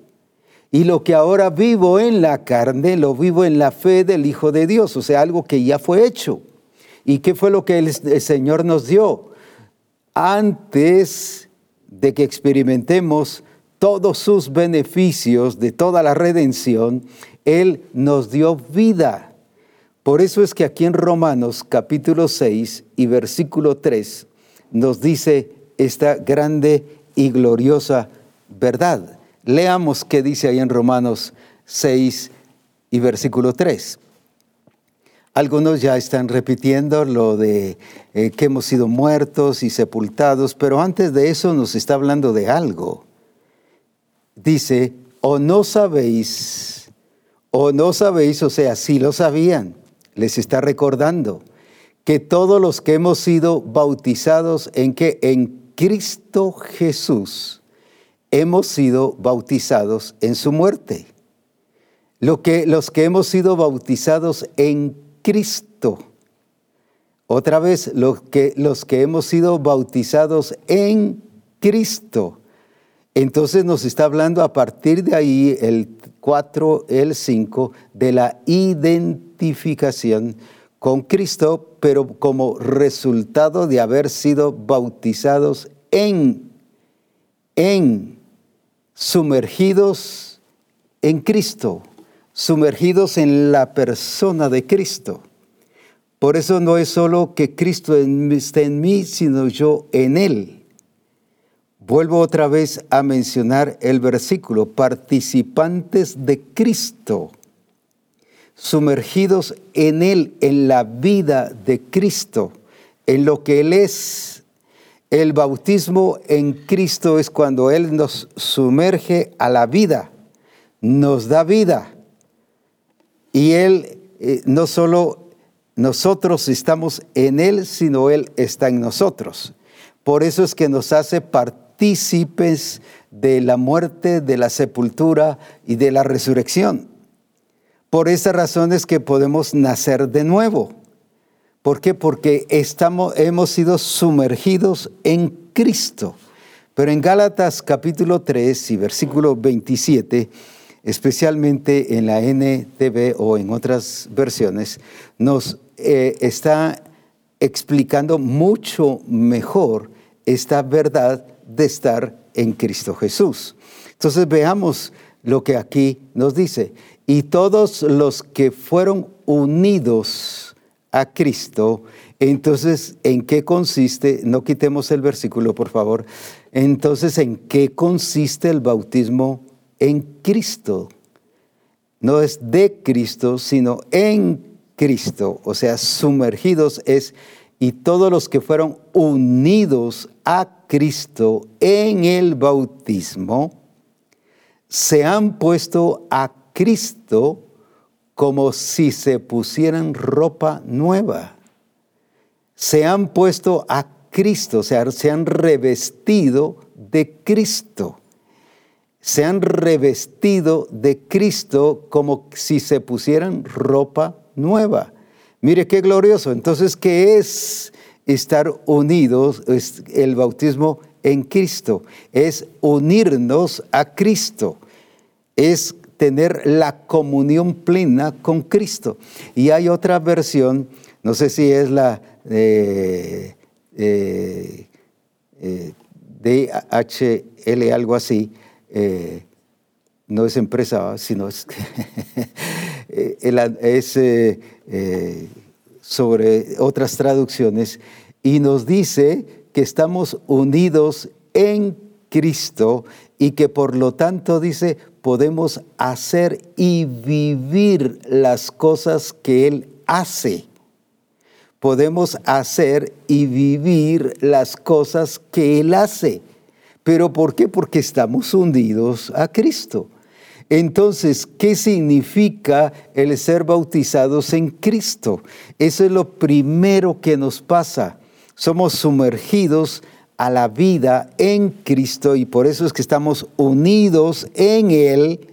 Y lo que ahora vivo en la carne, lo vivo en la fe del Hijo de Dios, o sea, algo que ya fue hecho. ¿Y qué fue lo que el, Señor nos dio? Antes de que experimentemos todos sus beneficios de toda la redención, Él nos dio vida. Por eso es que aquí en Romanos capítulo 6 y versículo 3 nos dice esta grande y gloriosa verdad. Leamos qué dice ahí en Romanos 6 y versículo 3. Algunos ya están repitiendo lo de eh, que hemos sido muertos y sepultados, pero antes de eso nos está hablando de algo. Dice, o no sabéis, o no sabéis, o sea, si lo sabían, les está recordando que todos los que hemos sido bautizados en que en Cristo Jesús, hemos sido bautizados en su muerte. Lo que, los que hemos sido bautizados en Cristo. Otra vez, los que, los que hemos sido bautizados en Cristo. Entonces nos está hablando a partir de ahí, el 4, el 5, de la identificación con Cristo, pero como resultado de haber sido bautizados en, en sumergidos en Cristo, sumergidos en la persona de Cristo. Por eso no es solo que Cristo esté en mí, sino yo en Él. Vuelvo otra vez a mencionar el versículo, participantes de Cristo, sumergidos en Él, en la vida de Cristo, en lo que Él es, el bautismo en Cristo es cuando Él nos sumerge a la vida, nos da vida. Y Él, eh, no solo nosotros estamos en Él, sino Él está en nosotros. Por eso es que nos hace partícipes de la muerte, de la sepultura y de la resurrección. Por esa razón es que podemos nacer de nuevo. ¿Por qué? Porque estamos, hemos sido sumergidos en Cristo. Pero en Gálatas capítulo 3 y versículo 27, especialmente en la NTV o en otras versiones, nos eh, está explicando mucho mejor esta verdad de estar en Cristo Jesús. Entonces veamos lo que aquí nos dice. Y todos los que fueron unidos a Cristo, entonces, ¿en qué consiste? No quitemos el versículo, por favor. Entonces, ¿en qué consiste el bautismo en Cristo? No es de Cristo, sino en Cristo. O sea, sumergidos es, y todos los que fueron unidos a Cristo en el bautismo, se han puesto a Cristo como si se pusieran ropa nueva. Se han puesto a Cristo, o sea, se han revestido de Cristo. Se han revestido de Cristo como si se pusieran ropa nueva. Mire qué glorioso. Entonces, ¿qué es estar unidos? Es el bautismo en Cristo. Es unirnos a Cristo es tener la comunión plena con Cristo. Y hay otra versión, no sé si es la eh, eh, eh DHL, algo así, eh, no es empresa, sino es, es sobre otras traducciones, y nos dice que estamos unidos en Cristo y que por lo tanto dice, podemos hacer y vivir las cosas que Él hace. Podemos hacer y vivir las cosas que Él hace. ¿Pero por qué? Porque estamos hundidos a Cristo. Entonces, ¿qué significa el ser bautizados en Cristo? Eso es lo primero que nos pasa. Somos sumergidos a la vida en Cristo y por eso es que estamos unidos en Él.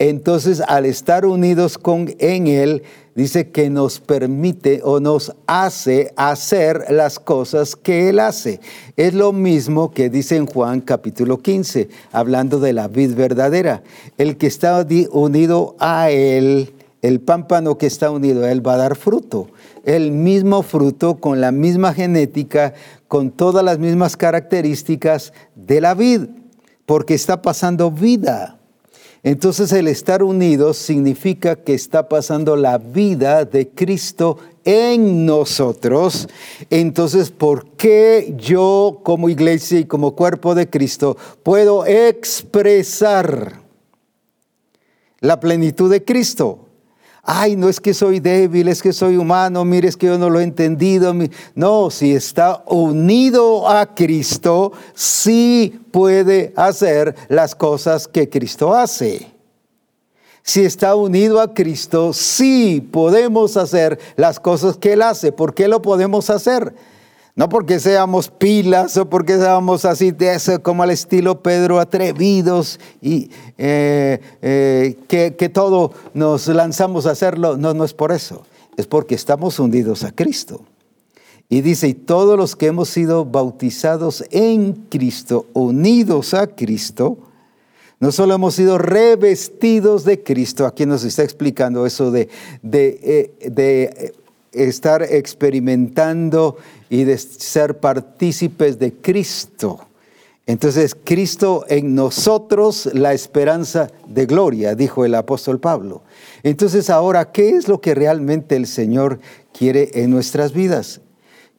Entonces, al estar unidos con en Él, dice que nos permite o nos hace hacer las cosas que Él hace. Es lo mismo que dice en Juan capítulo 15, hablando de la vid verdadera. El que está unido a Él, el pámpano que está unido a Él va a dar fruto. El mismo fruto con la misma genética, con todas las mismas características de la vid, porque está pasando vida. Entonces el estar unidos significa que está pasando la vida de Cristo en nosotros. Entonces, ¿por qué yo como iglesia y como cuerpo de Cristo puedo expresar la plenitud de Cristo? Ay, no es que soy débil, es que soy humano, mire, es que yo no lo he entendido. No, si está unido a Cristo, sí puede hacer las cosas que Cristo hace. Si está unido a Cristo, sí podemos hacer las cosas que Él hace. ¿Por qué lo podemos hacer? No porque seamos pilas o porque seamos así de como al estilo Pedro, atrevidos y eh, eh, que, que todo nos lanzamos a hacerlo. No, no es por eso. Es porque estamos hundidos a Cristo. Y dice, y todos los que hemos sido bautizados en Cristo, unidos a Cristo, no solo hemos sido revestidos de Cristo, aquí nos está explicando eso de, de, eh, de estar experimentando y de ser partícipes de Cristo. Entonces, Cristo en nosotros la esperanza de gloria, dijo el apóstol Pablo. Entonces, ahora, ¿qué es lo que realmente el Señor quiere en nuestras vidas?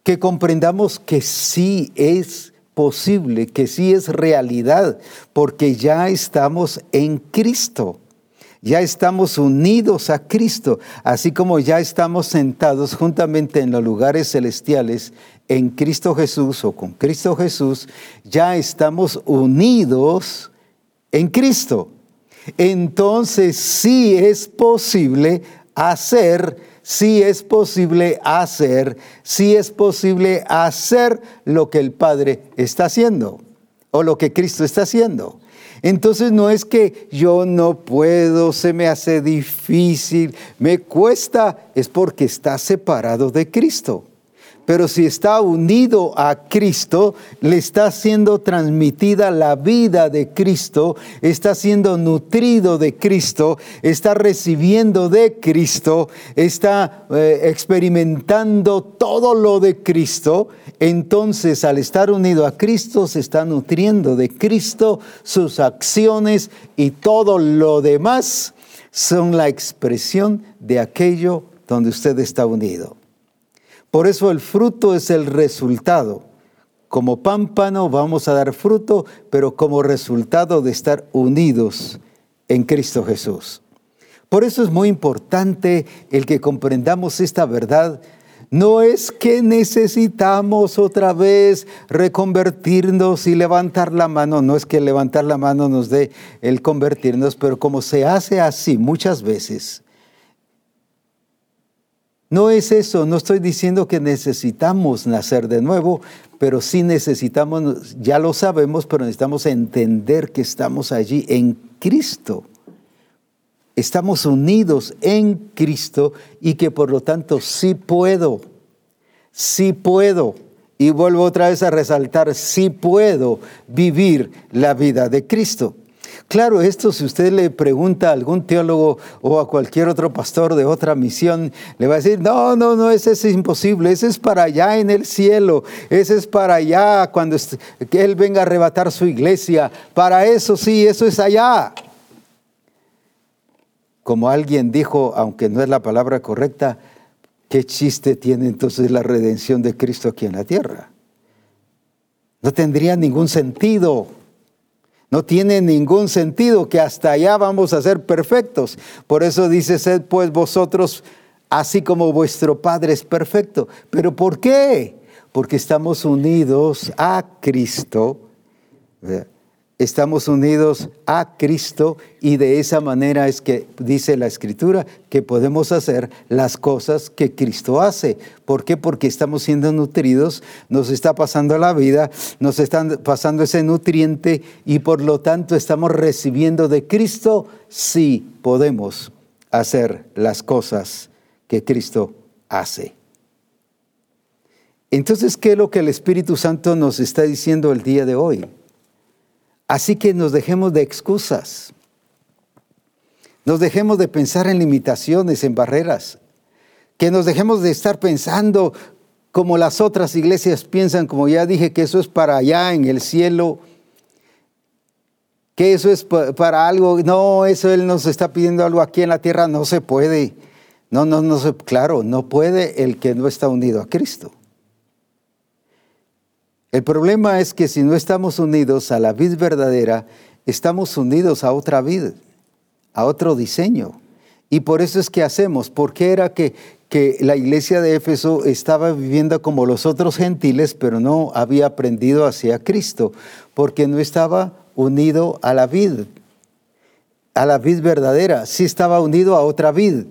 Que comprendamos que sí es posible, que sí es realidad, porque ya estamos en Cristo ya estamos unidos a Cristo, así como ya estamos sentados juntamente en los lugares celestiales en Cristo Jesús o con Cristo Jesús, ya estamos unidos en Cristo. Entonces sí es posible hacer, sí es posible hacer, sí es posible hacer lo que el Padre está haciendo o lo que Cristo está haciendo. Entonces no es que yo no puedo, se me hace difícil, me cuesta, es porque está separado de Cristo. Pero si está unido a Cristo, le está siendo transmitida la vida de Cristo, está siendo nutrido de Cristo, está recibiendo de Cristo, está eh, experimentando todo lo de Cristo, entonces al estar unido a Cristo se está nutriendo de Cristo, sus acciones y todo lo demás son la expresión de aquello donde usted está unido. Por eso el fruto es el resultado. Como pámpano vamos a dar fruto, pero como resultado de estar unidos en Cristo Jesús. Por eso es muy importante el que comprendamos esta verdad. No es que necesitamos otra vez reconvertirnos y levantar la mano, no es que levantar la mano nos dé el convertirnos, pero como se hace así muchas veces, no es eso, no estoy diciendo que necesitamos nacer de nuevo, pero sí necesitamos, ya lo sabemos, pero necesitamos entender que estamos allí en Cristo. Estamos unidos en Cristo y que por lo tanto sí puedo, sí puedo. Y vuelvo otra vez a resaltar, sí puedo vivir la vida de Cristo. Claro, esto si usted le pregunta a algún teólogo o a cualquier otro pastor de otra misión, le va a decir, no, no, no, ese es imposible, ese es para allá en el cielo, ese es para allá cuando Él venga a arrebatar su iglesia, para eso sí, eso es allá. Como alguien dijo, aunque no es la palabra correcta, ¿qué chiste tiene entonces la redención de Cristo aquí en la tierra? No tendría ningún sentido. No tiene ningún sentido que hasta allá vamos a ser perfectos. Por eso dice, sed pues vosotros así como vuestro Padre es perfecto. ¿Pero por qué? Porque estamos unidos a Cristo estamos unidos a Cristo y de esa manera es que dice la Escritura que podemos hacer las cosas que Cristo hace. ¿Por qué? Porque estamos siendo nutridos, nos está pasando la vida, nos está pasando ese nutriente y por lo tanto estamos recibiendo de Cristo, sí podemos hacer las cosas que Cristo hace. Entonces, ¿qué es lo que el Espíritu Santo nos está diciendo el día de hoy? Así que nos dejemos de excusas. Nos dejemos de pensar en limitaciones, en barreras. Que nos dejemos de estar pensando como las otras iglesias piensan, como ya dije, que eso es para allá en el cielo, que eso es para algo. No, eso Él nos está pidiendo algo aquí en la tierra, no se puede. No, no, no claro, no puede el que no está unido a Cristo. El problema es que si no estamos unidos a la vid verdadera, estamos unidos a otra vid, a otro diseño. Y por eso es que hacemos, porque era que, que la iglesia de Éfeso estaba viviendo como los otros gentiles, pero no había aprendido hacia Cristo, porque no estaba unido a la vid, a la vid verdadera, sí estaba unido a otra vid.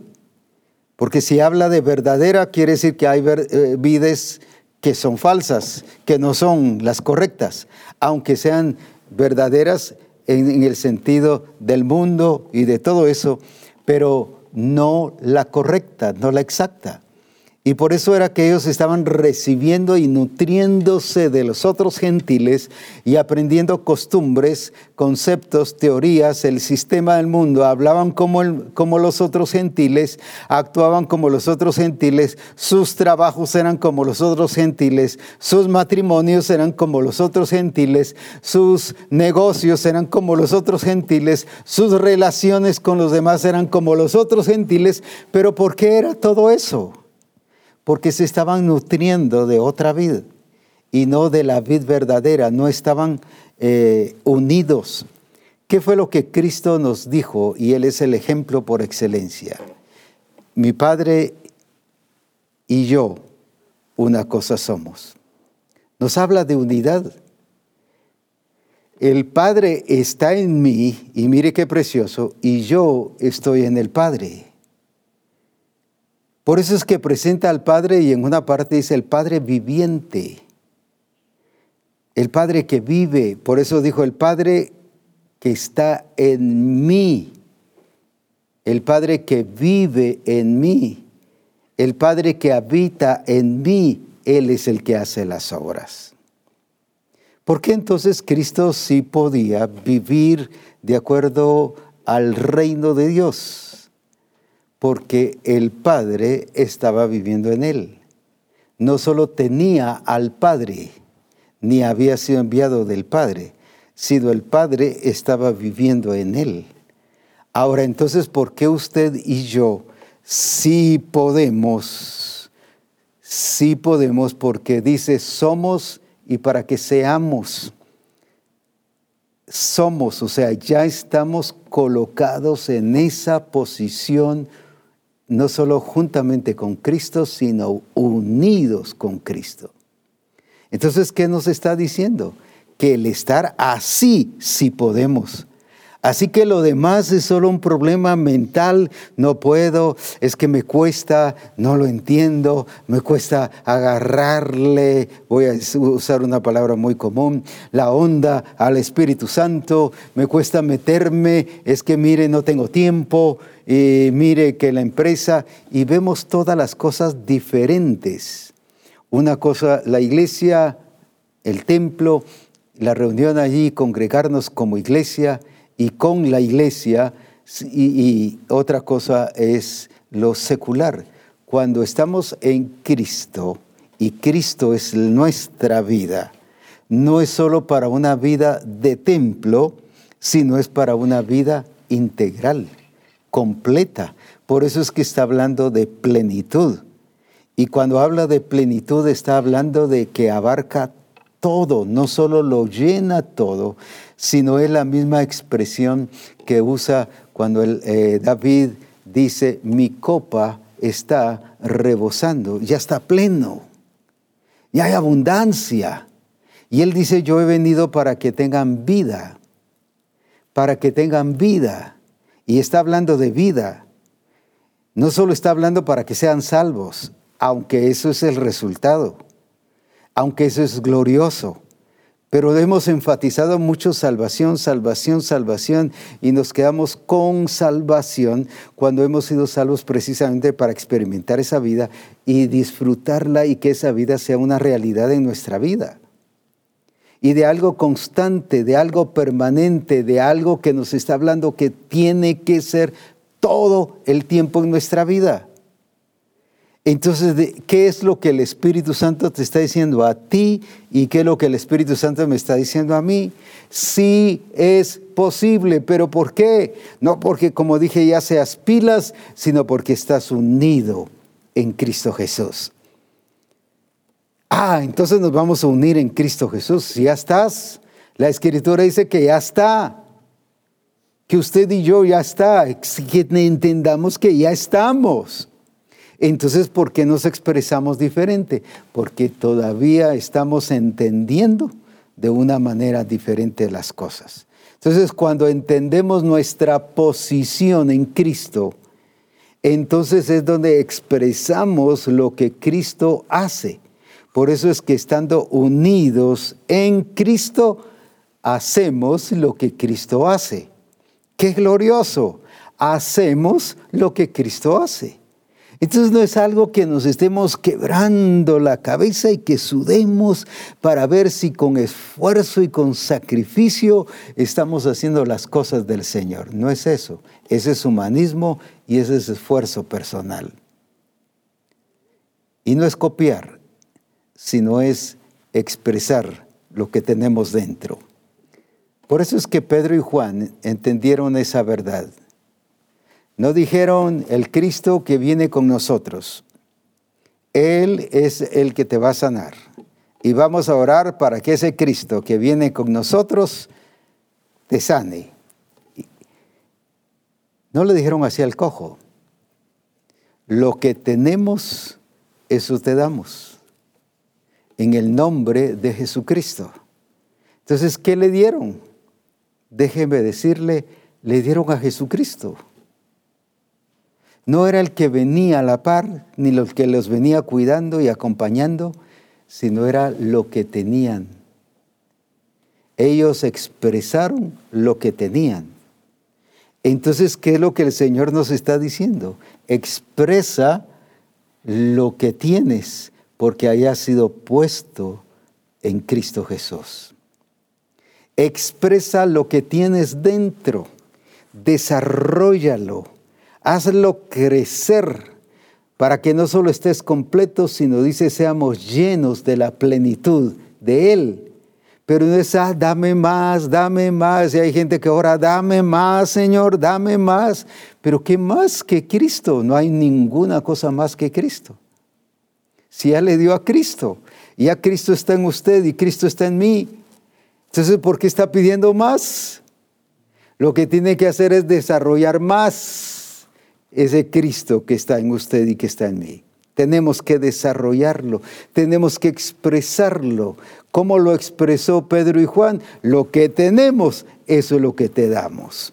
Porque si habla de verdadera, quiere decir que hay eh, vides que son falsas, que no son las correctas, aunque sean verdaderas en, el sentido del mundo y de todo eso, pero no la correcta, no la exacta. Y por eso era que ellos estaban recibiendo y nutriéndose de los otros gentiles y aprendiendo costumbres, conceptos, teorías, el sistema del mundo. Hablaban como, como los otros gentiles, actuaban como los otros gentiles, sus trabajos eran como los otros gentiles, sus matrimonios eran como los otros gentiles, sus negocios eran como los otros gentiles, sus relaciones con los demás eran como los otros gentiles. Pero ¿por qué era todo eso? Porque se estaban nutriendo de otra vid y no de la vid verdadera, no estaban eh, unidos. ¿Qué fue lo que Cristo nos dijo? Y Él es el ejemplo por excelencia. Mi Padre y yo una cosa somos. Nos habla de unidad. El Padre está en mí, y mire qué precioso, y yo estoy en el Padre. Por eso es que presenta al Padre y en una parte dice el Padre viviente, el Padre que vive. Por eso dijo el Padre que está en mí, el Padre que vive en mí, el Padre que habita en mí, Él es el que hace las obras. ¿Por qué entonces Cristo sí podía vivir de acuerdo al reino de Dios? Porque el Padre estaba viviendo en Él. No solo tenía al Padre, ni había sido enviado del Padre, sino el Padre estaba viviendo en Él. Ahora entonces, ¿por qué usted y yo sí podemos? Sí podemos porque dice somos y para que seamos. Somos, o sea, ya estamos colocados en esa posición, no solo juntamente con Cristo, sino unidos con Cristo. Entonces, ¿qué nos está diciendo? Que el estar así sí podemos. Así que lo demás es solo un problema mental, no puedo, es que me cuesta, no lo entiendo, me cuesta agarrarle, voy a usar una palabra muy común, la onda al Espíritu Santo, me cuesta meterme, es que mire, no tengo tiempo, y mire que la empresa, y vemos todas las cosas diferentes. Una cosa, la iglesia, el templo, la reunión allí, congregarnos como iglesia, y con la iglesia, y, otra cosa es lo secular. Cuando estamos en Cristo y Cristo es nuestra vida, no es solo para una vida de templo, sino es para una vida integral, completa. Por eso es que está hablando de plenitud. Y cuando habla de plenitud está hablando de que abarca todo, no solo lo llena todo, sino es la misma expresión que usa cuando eh, David dice, mi copa está rebosando, ya está pleno, ya hay abundancia. Y él dice, yo he venido para que tengan vida, para que tengan vida. Y está hablando de vida. No solo está hablando para que sean salvos, aunque eso es el resultado, aunque eso es glorioso. Pero hemos enfatizado mucho salvación, salvación, salvación y nos quedamos con salvación cuando hemos sido salvos precisamente para experimentar esa vida y disfrutarla y que esa vida sea una realidad en nuestra vida. Y de algo constante, de algo permanente, de algo que nos está hablando que tiene que ser todo el tiempo en nuestra vida. Entonces, ¿qué es lo que el Espíritu Santo te está diciendo a ti y qué es lo que el Espíritu Santo me está diciendo a mí? Sí es posible, pero ¿por qué? No porque, como dije, ya seas pilas, sino porque estás unido en Cristo Jesús. Ah, entonces nos vamos a unir en Cristo Jesús. Ya estás. La Escritura dice que ya está. Que usted y yo ya está. Que entendamos que ya estamos. Entonces, ¿por qué nos expresamos diferente? Porque todavía estamos entendiendo de una manera diferente las cosas. Entonces, cuando entendemos nuestra posición en Cristo, entonces es donde expresamos lo que Cristo hace. Por eso es que estando unidos en Cristo, hacemos lo que Cristo hace. ¡Qué glorioso! Hacemos lo que Cristo hace. Entonces no es algo que nos estemos quebrando la cabeza y que sudemos para ver si con esfuerzo y con sacrificio estamos haciendo las cosas del Señor. No es eso. Ese es humanismo y ese es esfuerzo personal. Y no es copiar, sino es expresar lo que tenemos dentro. Por eso es que Pedro y Juan entendieron esa verdad. No dijeron el Cristo que viene con nosotros. Él es el que te va a sanar. Y vamos a orar para que ese Cristo que viene con nosotros te sane. No le dijeron así al cojo. Lo que tenemos, eso te damos. En el nombre de Jesucristo. Entonces, ¿qué le dieron? Déjeme decirle, le dieron a Jesucristo. No era el que venía a la par, ni el que los venía cuidando y acompañando, sino era lo que tenían. Ellos expresaron lo que tenían. Entonces, ¿qué es lo que el Señor nos está diciendo? Expresa lo que tienes, porque haya sido puesto en Cristo Jesús. Expresa lo que tienes dentro, desarrollalo, hazlo crecer para que no solo estés completo, sino dice, seamos llenos de la plenitud de Él. Pero no es, ah, dame más, dame más. Y hay gente que ora, dame más, Señor, dame más. Pero ¿qué más que Cristo? No hay ninguna cosa más que Cristo. Si ya le dio a Cristo, ya Cristo está en usted y Cristo está en mí, entonces ¿por qué está pidiendo más? Lo que tiene que hacer es desarrollar más ese Cristo que está en usted y que está en mí. Tenemos que desarrollarlo, tenemos que expresarlo. ¿Cómo lo expresó Pedro y Juan? Lo que tenemos, eso es lo que te damos.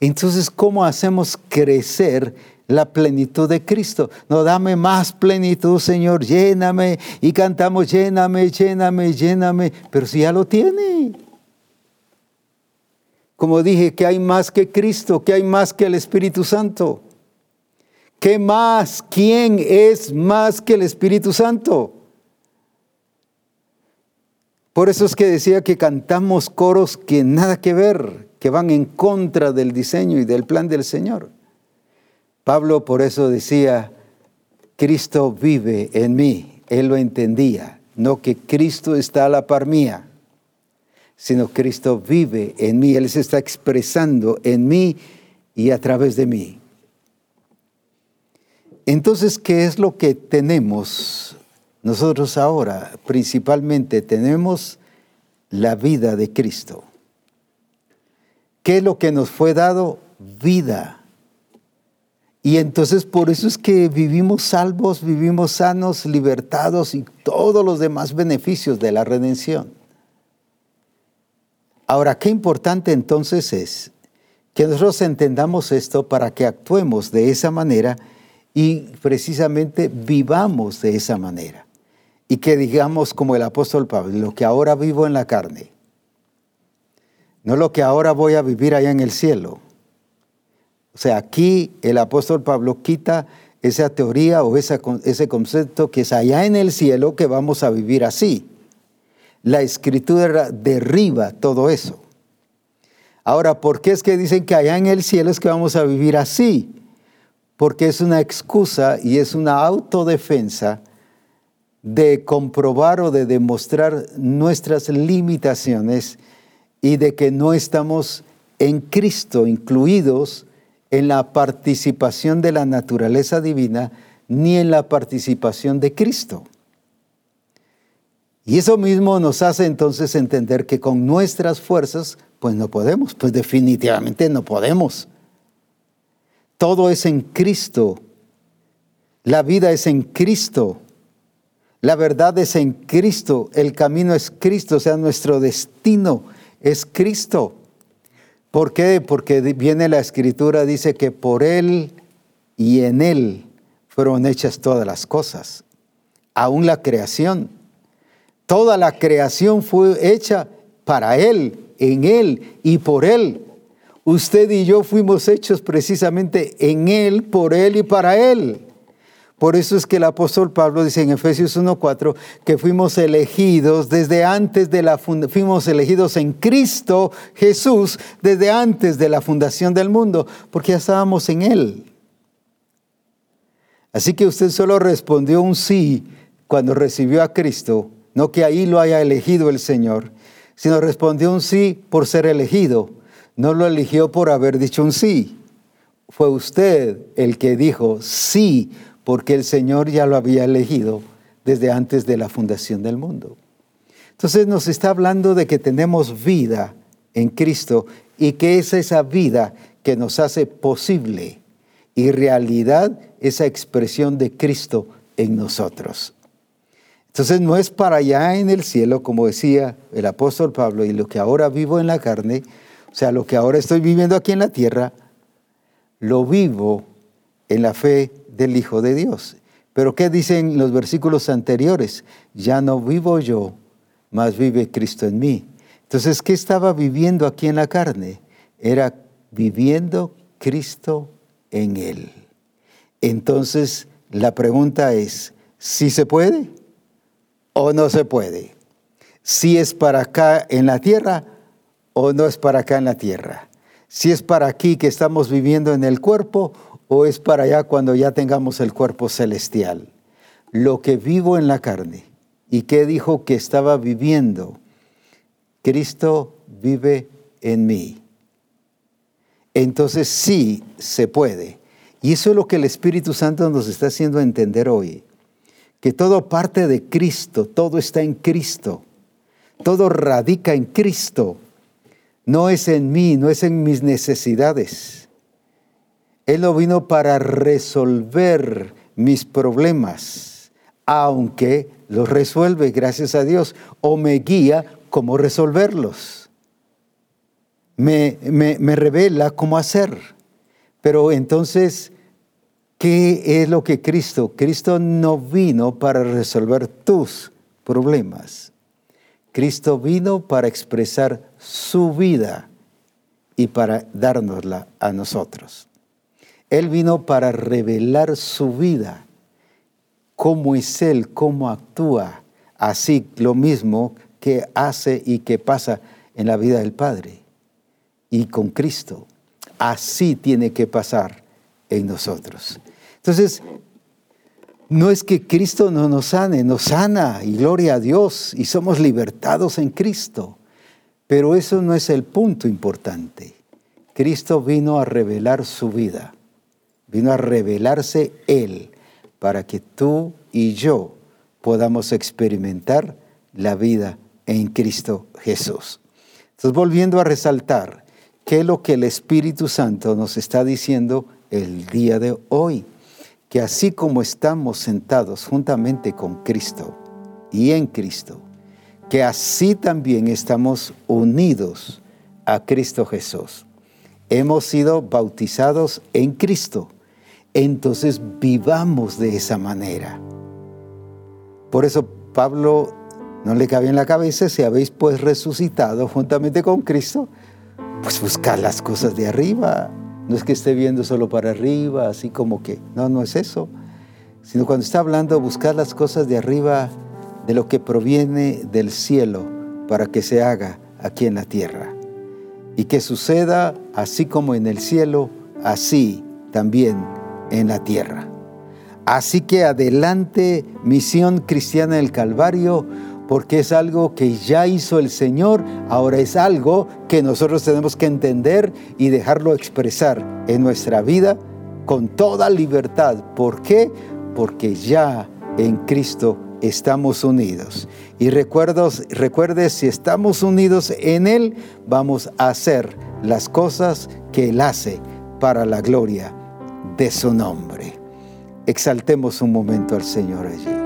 Entonces, ¿cómo hacemos crecer la plenitud de Cristo? No, dame más plenitud, Señor, lléname. Y cantamos, lléname, lléname, lléname. Pero si ya lo tiene. Como dije, que hay más que Cristo, que hay más que el Espíritu Santo. ¿Qué más? ¿Quién es más que el Espíritu Santo? Por eso es que decía que cantamos coros que nada que ver, que van en contra del diseño y del plan del Señor. Pablo por eso decía, Cristo vive en mí. Él lo entendía, no que Cristo está a la par mía sino Cristo vive en mí, Él se está expresando en mí y a través de mí. Entonces, ¿qué es lo que tenemos nosotros ahora? Principalmente tenemos la vida de Cristo. ¿Qué es lo que nos fue dado? Vida. Y entonces por eso es que vivimos salvos, vivimos sanos, libertados y todos los demás beneficios de la redención. Ahora, qué importante entonces es que nosotros entendamos esto para que actuemos de esa manera y precisamente vivamos de esa manera. Y que digamos como el apóstol Pablo, lo que ahora vivo en la carne, no lo que ahora voy a vivir allá en el cielo. O sea, aquí el apóstol Pablo quita esa teoría o ese concepto que es allá en el cielo que vamos a vivir así. La escritura derriba todo eso. Ahora, ¿por qué es que dicen que allá en el cielo es que vamos a vivir así? Porque es una excusa y es una autodefensa de comprobar o de demostrar nuestras limitaciones y de que no estamos en Cristo incluidos en la participación de la naturaleza divina ni en la participación de Cristo. Y eso mismo nos hace entonces entender que con nuestras fuerzas, pues no podemos, pues definitivamente no podemos. Todo es en Cristo. La vida es en Cristo. La verdad es en Cristo. El camino es Cristo. O sea, nuestro destino es Cristo. ¿Por qué? Porque viene la escritura, dice que por Él y en Él fueron hechas todas las cosas, aún la creación. Toda la creación fue hecha para Él, en Él y por Él. Usted y yo fuimos hechos precisamente en Él, por Él y para Él. Por eso es que el apóstol Pablo dice en Efesios 1:4 que fuimos elegidos desde antes de la fuimos elegidos en Cristo Jesús desde antes de la fundación del mundo, porque ya estábamos en él. Así que usted solo respondió un sí cuando recibió a Cristo no que ahí lo haya elegido el Señor, sino respondió un sí por ser elegido. No lo eligió por haber dicho un sí. Fue usted el que dijo sí, porque el Señor ya lo había elegido desde antes de la fundación del mundo. Entonces nos está hablando de que tenemos vida en Cristo y que es esa vida que nos hace posible y realidad esa expresión de Cristo en nosotros. Entonces no es para allá en el cielo, como decía el apóstol Pablo, y lo que ahora vivo en la carne, o sea, lo que ahora estoy viviendo aquí en la tierra, lo vivo en la fe del Hijo de Dios. Pero ¿qué dicen los versículos anteriores? Ya no vivo yo, mas vive Cristo en mí. Entonces, ¿qué estaba viviendo aquí en la carne? Era viviendo Cristo en él. Entonces, la pregunta es, si se puede o no se puede. Si es para acá en la tierra o no es para acá en la tierra. Si es para aquí que estamos viviendo en el cuerpo o es para allá cuando ya tengamos el cuerpo celestial. Lo que vivo en la carne y que dijo que estaba viviendo, Cristo vive en mí. Entonces sí se puede. Y eso es lo que el Espíritu Santo nos está haciendo entender hoy. Que todo parte de Cristo, todo está en Cristo, todo radica en Cristo. No es en mí, no es en mis necesidades. Él no vino para resolver mis problemas, aunque los resuelve, gracias a Dios, o me guía cómo resolverlos. Me, me, revela cómo hacer. Pero entonces, ¿qué es lo que Cristo? Cristo no vino para resolver tus problemas. Cristo vino para expresar su vida y para dárnosla a nosotros. Él vino para revelar su vida, cómo es Él, cómo actúa, así lo mismo que hace y que pasa en la vida del Padre y con Cristo. Así tiene que pasar en nosotros. Entonces, no es que Cristo no nos sane, nos sana y gloria a Dios y somos libertados en Cristo. Pero eso no es el punto importante. Cristo vino a revelar su vida, vino a revelarse Él para que tú y yo podamos experimentar la vida en Cristo Jesús. Entonces, volviendo a resaltar, ¿qué es lo que el Espíritu Santo nos está diciendo el día de hoy? Que así como estamos sentados juntamente con Cristo y en Cristo, que así también estamos unidos a Cristo Jesús. Hemos sido bautizados en Cristo entonces vivamos de esa manera. Por eso Pablo no le cabe en la cabeza, si habéis pues resucitado juntamente con Cristo, pues buscar las cosas de arriba. No es que esté viendo solo para arriba, así como que, no, no es eso. Sino cuando está hablando, buscar las cosas de arriba, de lo que proviene del cielo, para que se haga aquí en la tierra. Y que suceda así como en el cielo, así también en la tierra. Así que adelante, misión cristiana del Calvario, porque es algo que ya hizo el Señor, ahora es algo que nosotros tenemos que entender y dejarlo expresar en nuestra vida con toda libertad. ¿Por qué? Porque ya en Cristo estamos unidos. Y recuerde, si estamos unidos en Él, vamos a hacer las cosas que Él hace para la gloria de su nombre. Exaltemos un momento al Señor allí.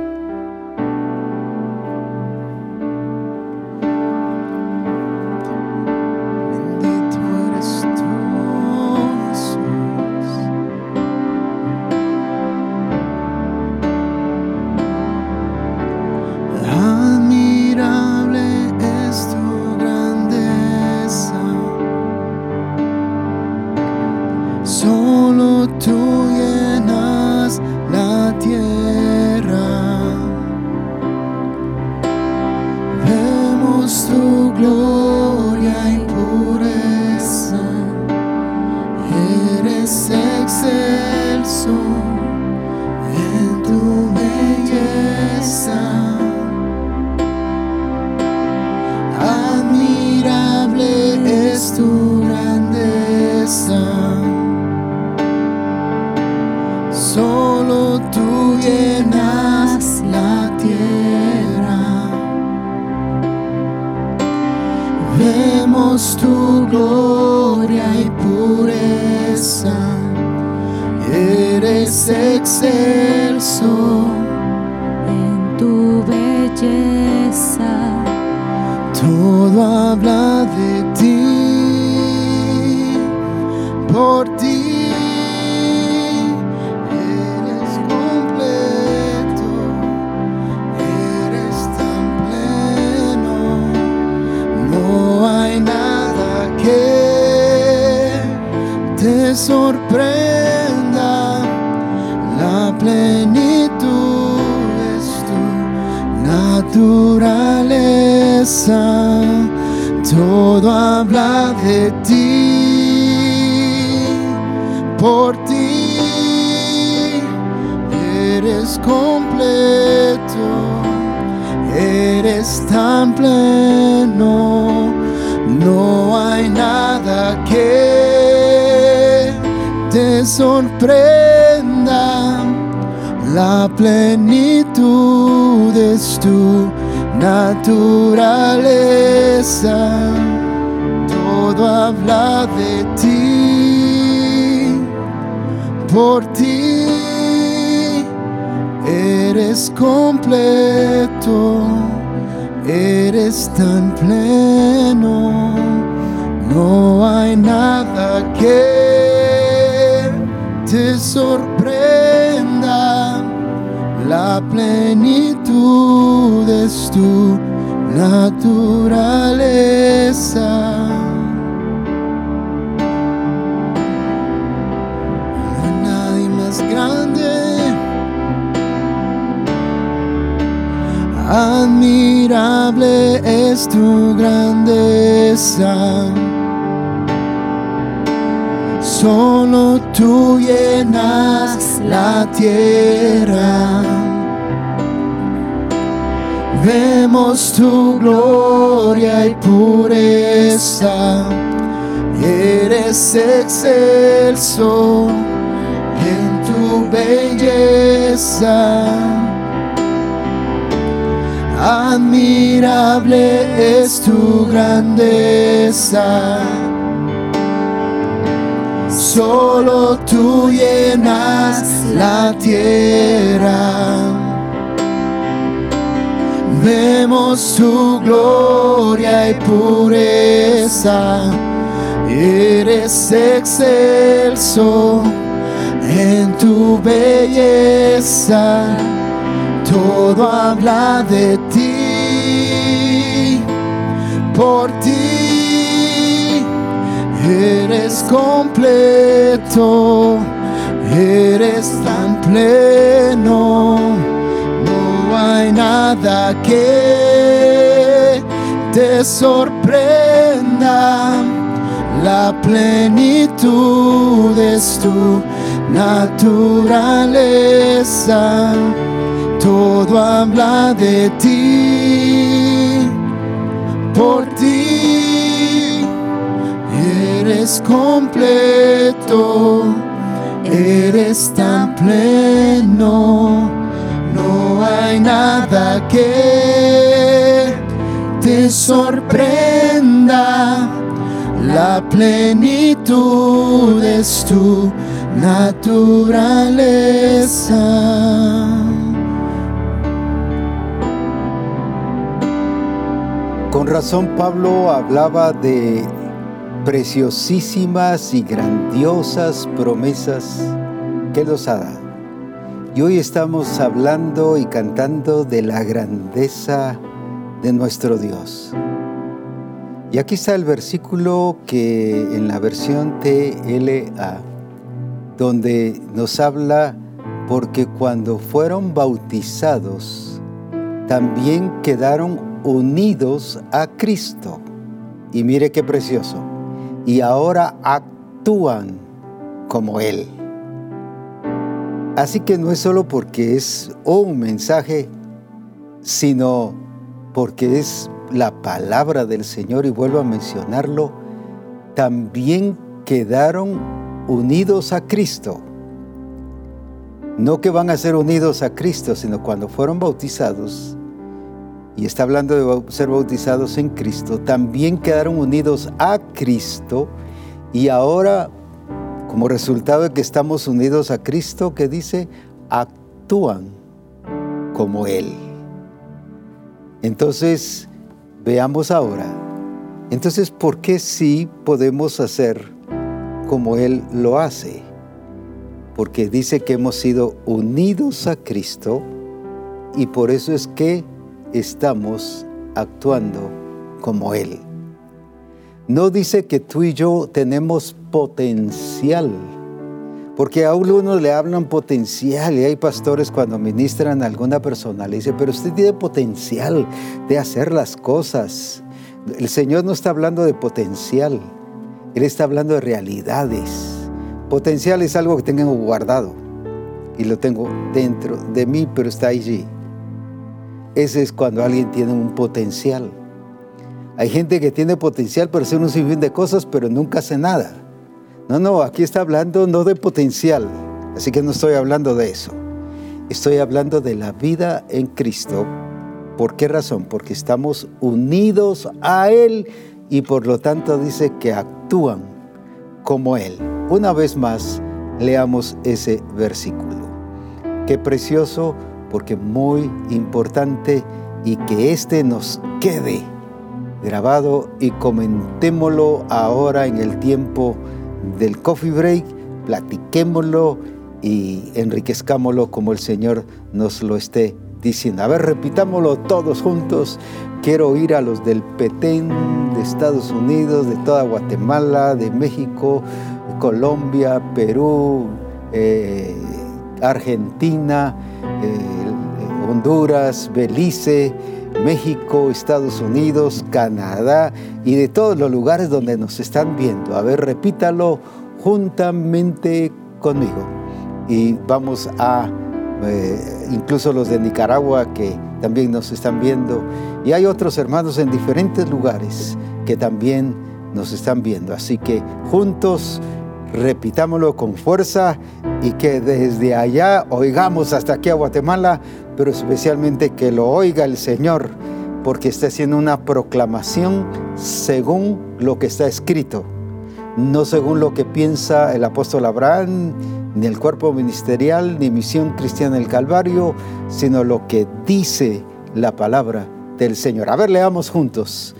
Sorprenda la plenitud es tu naturaleza, todo habla de ti, por ti eres completo, eres tan pleno, no hay nada que te sorprenda la plenitud es tu naturaleza. No nadie más grande. Admirable es tu grandeza. Solo tú llenas la tierra. Vemos tu gloria y pureza. Eres excelso en tu belleza. Admirable es tu grandeza solo tú llenas la tierra. Vemos tu gloria y pureza, eres excelso en tu belleza, todo habla de ti, por ti Eres completo, eres tan pleno, no hay nada que te sorprenda. La plenitud es tu naturaleza, todo habla de ti, por ti eres completo, eres tan pleno, no hay nada que te sorprenda, la plenitud es tu naturaleza. Con razón Pablo hablaba de preciosísimas y grandiosas promesas que nos da. Y hoy estamos hablando y cantando de la grandeza de nuestro Dios. Y aquí está el versículo que en la versión TLA, donde nos habla, porque cuando fueron bautizados, también quedaron unidos a Cristo. Y mire qué precioso y ahora actúan como Él. Así que no es solo porque es un mensaje, sino porque es la palabra del Señor y vuelvo a mencionarlo, también quedaron unidos a Cristo. No que van a ser unidos a Cristo, sino cuando fueron bautizados, y está hablando de ser bautizados en Cristo, también quedaron unidos a Cristo y ahora, como resultado de que estamos unidos a Cristo, que dice, actúan como Él. Entonces, veamos ahora. Entonces, ¿por qué sí podemos hacer como Él lo hace? Porque dice que hemos sido unidos a Cristo y por eso es que estamos actuando como Él. No dice que tú y yo tenemos potencial, Porque a uno le hablan potencial y hay pastores cuando ministran a alguna persona le dicen, pero usted tiene potencial de hacer las cosas. El Señor no está hablando de potencial, Él está hablando de realidades. Potencial es algo que tengo guardado y lo tengo dentro de mí, pero está allí. Ese es cuando alguien tiene un potencial. Hay gente que tiene potencial para hacer un sinfín de cosas, pero nunca hace nada. No, no, aquí está hablando no de potencial, así que no estoy hablando de eso. Estoy hablando de la vida en Cristo. ¿Por qué razón? Porque estamos unidos a Él y por lo tanto dice que actúan como Él. Una vez más, leamos ese versículo. Qué precioso, porque muy importante y que este nos quede grabado y comentémoslo ahora en el tiempo del coffee break, platiquémoslo y enriquezcámoslo como el Señor nos lo esté diciendo. A ver, repitámoslo todos juntos. Quiero ir a los del Petén de Estados Unidos, de toda Guatemala, de México, Colombia, Perú, eh, Argentina, eh, Honduras, Belice, México, Estados Unidos, Canadá y de todos los lugares donde nos están viendo. A ver, repítalo juntamente conmigo. Y vamos a, eh, incluso los de Nicaragua que también nos están viendo. Y hay otros hermanos en diferentes lugares que también nos están viendo. Así que juntos repitámoslo con fuerza y que desde allá oigamos hasta aquí a Guatemala, pero especialmente que lo oiga el Señor, porque está haciendo una proclamación según lo que está escrito, no según lo que piensa el apóstol Abraham, ni el cuerpo ministerial, ni misión cristiana del Calvario, sino lo que dice la palabra del Señor. A ver, leamos juntos.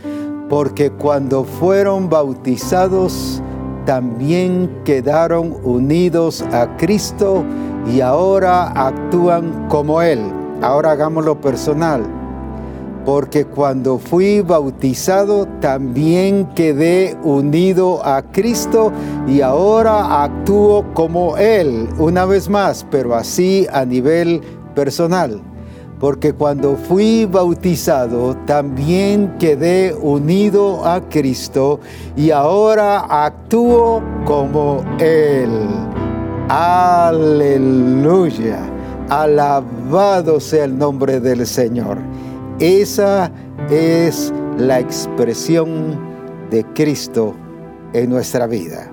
Porque cuando fueron bautizados, también quedaron unidos a Cristo y ahora actúan como Él. Ahora hagámoslo personal. Porque cuando fui bautizado también quedé unido a Cristo y ahora actúo como Él, una vez más, pero así a nivel personal porque cuando fui bautizado también quedé unido a Cristo y ahora actúo como Él. Aleluya. Alabado sea el nombre del Señor. Esa es la expresión de Cristo en nuestra vida.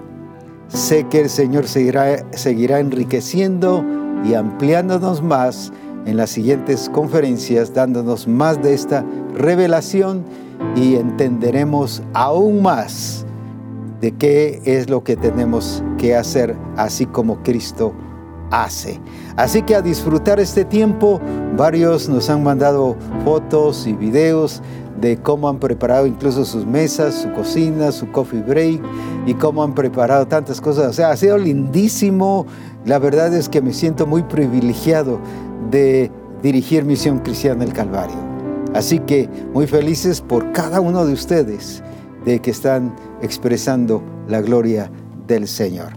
Sé que el Señor seguirá, seguirá enriqueciendo y ampliándonos más en las siguientes conferencias dándonos más de esta revelación y entenderemos aún más de qué es lo que tenemos que hacer así como Cristo hace. Así que a disfrutar este tiempo, varios nos han mandado fotos y videos de cómo han preparado incluso sus mesas, su cocina, su coffee break y cómo han preparado tantas cosas. O sea, ha sido lindísimo. La verdad es que me siento muy privilegiado de dirigir Misión Cristiana del Calvario. Así que muy felices por cada uno de ustedes de que están expresando la gloria del Señor.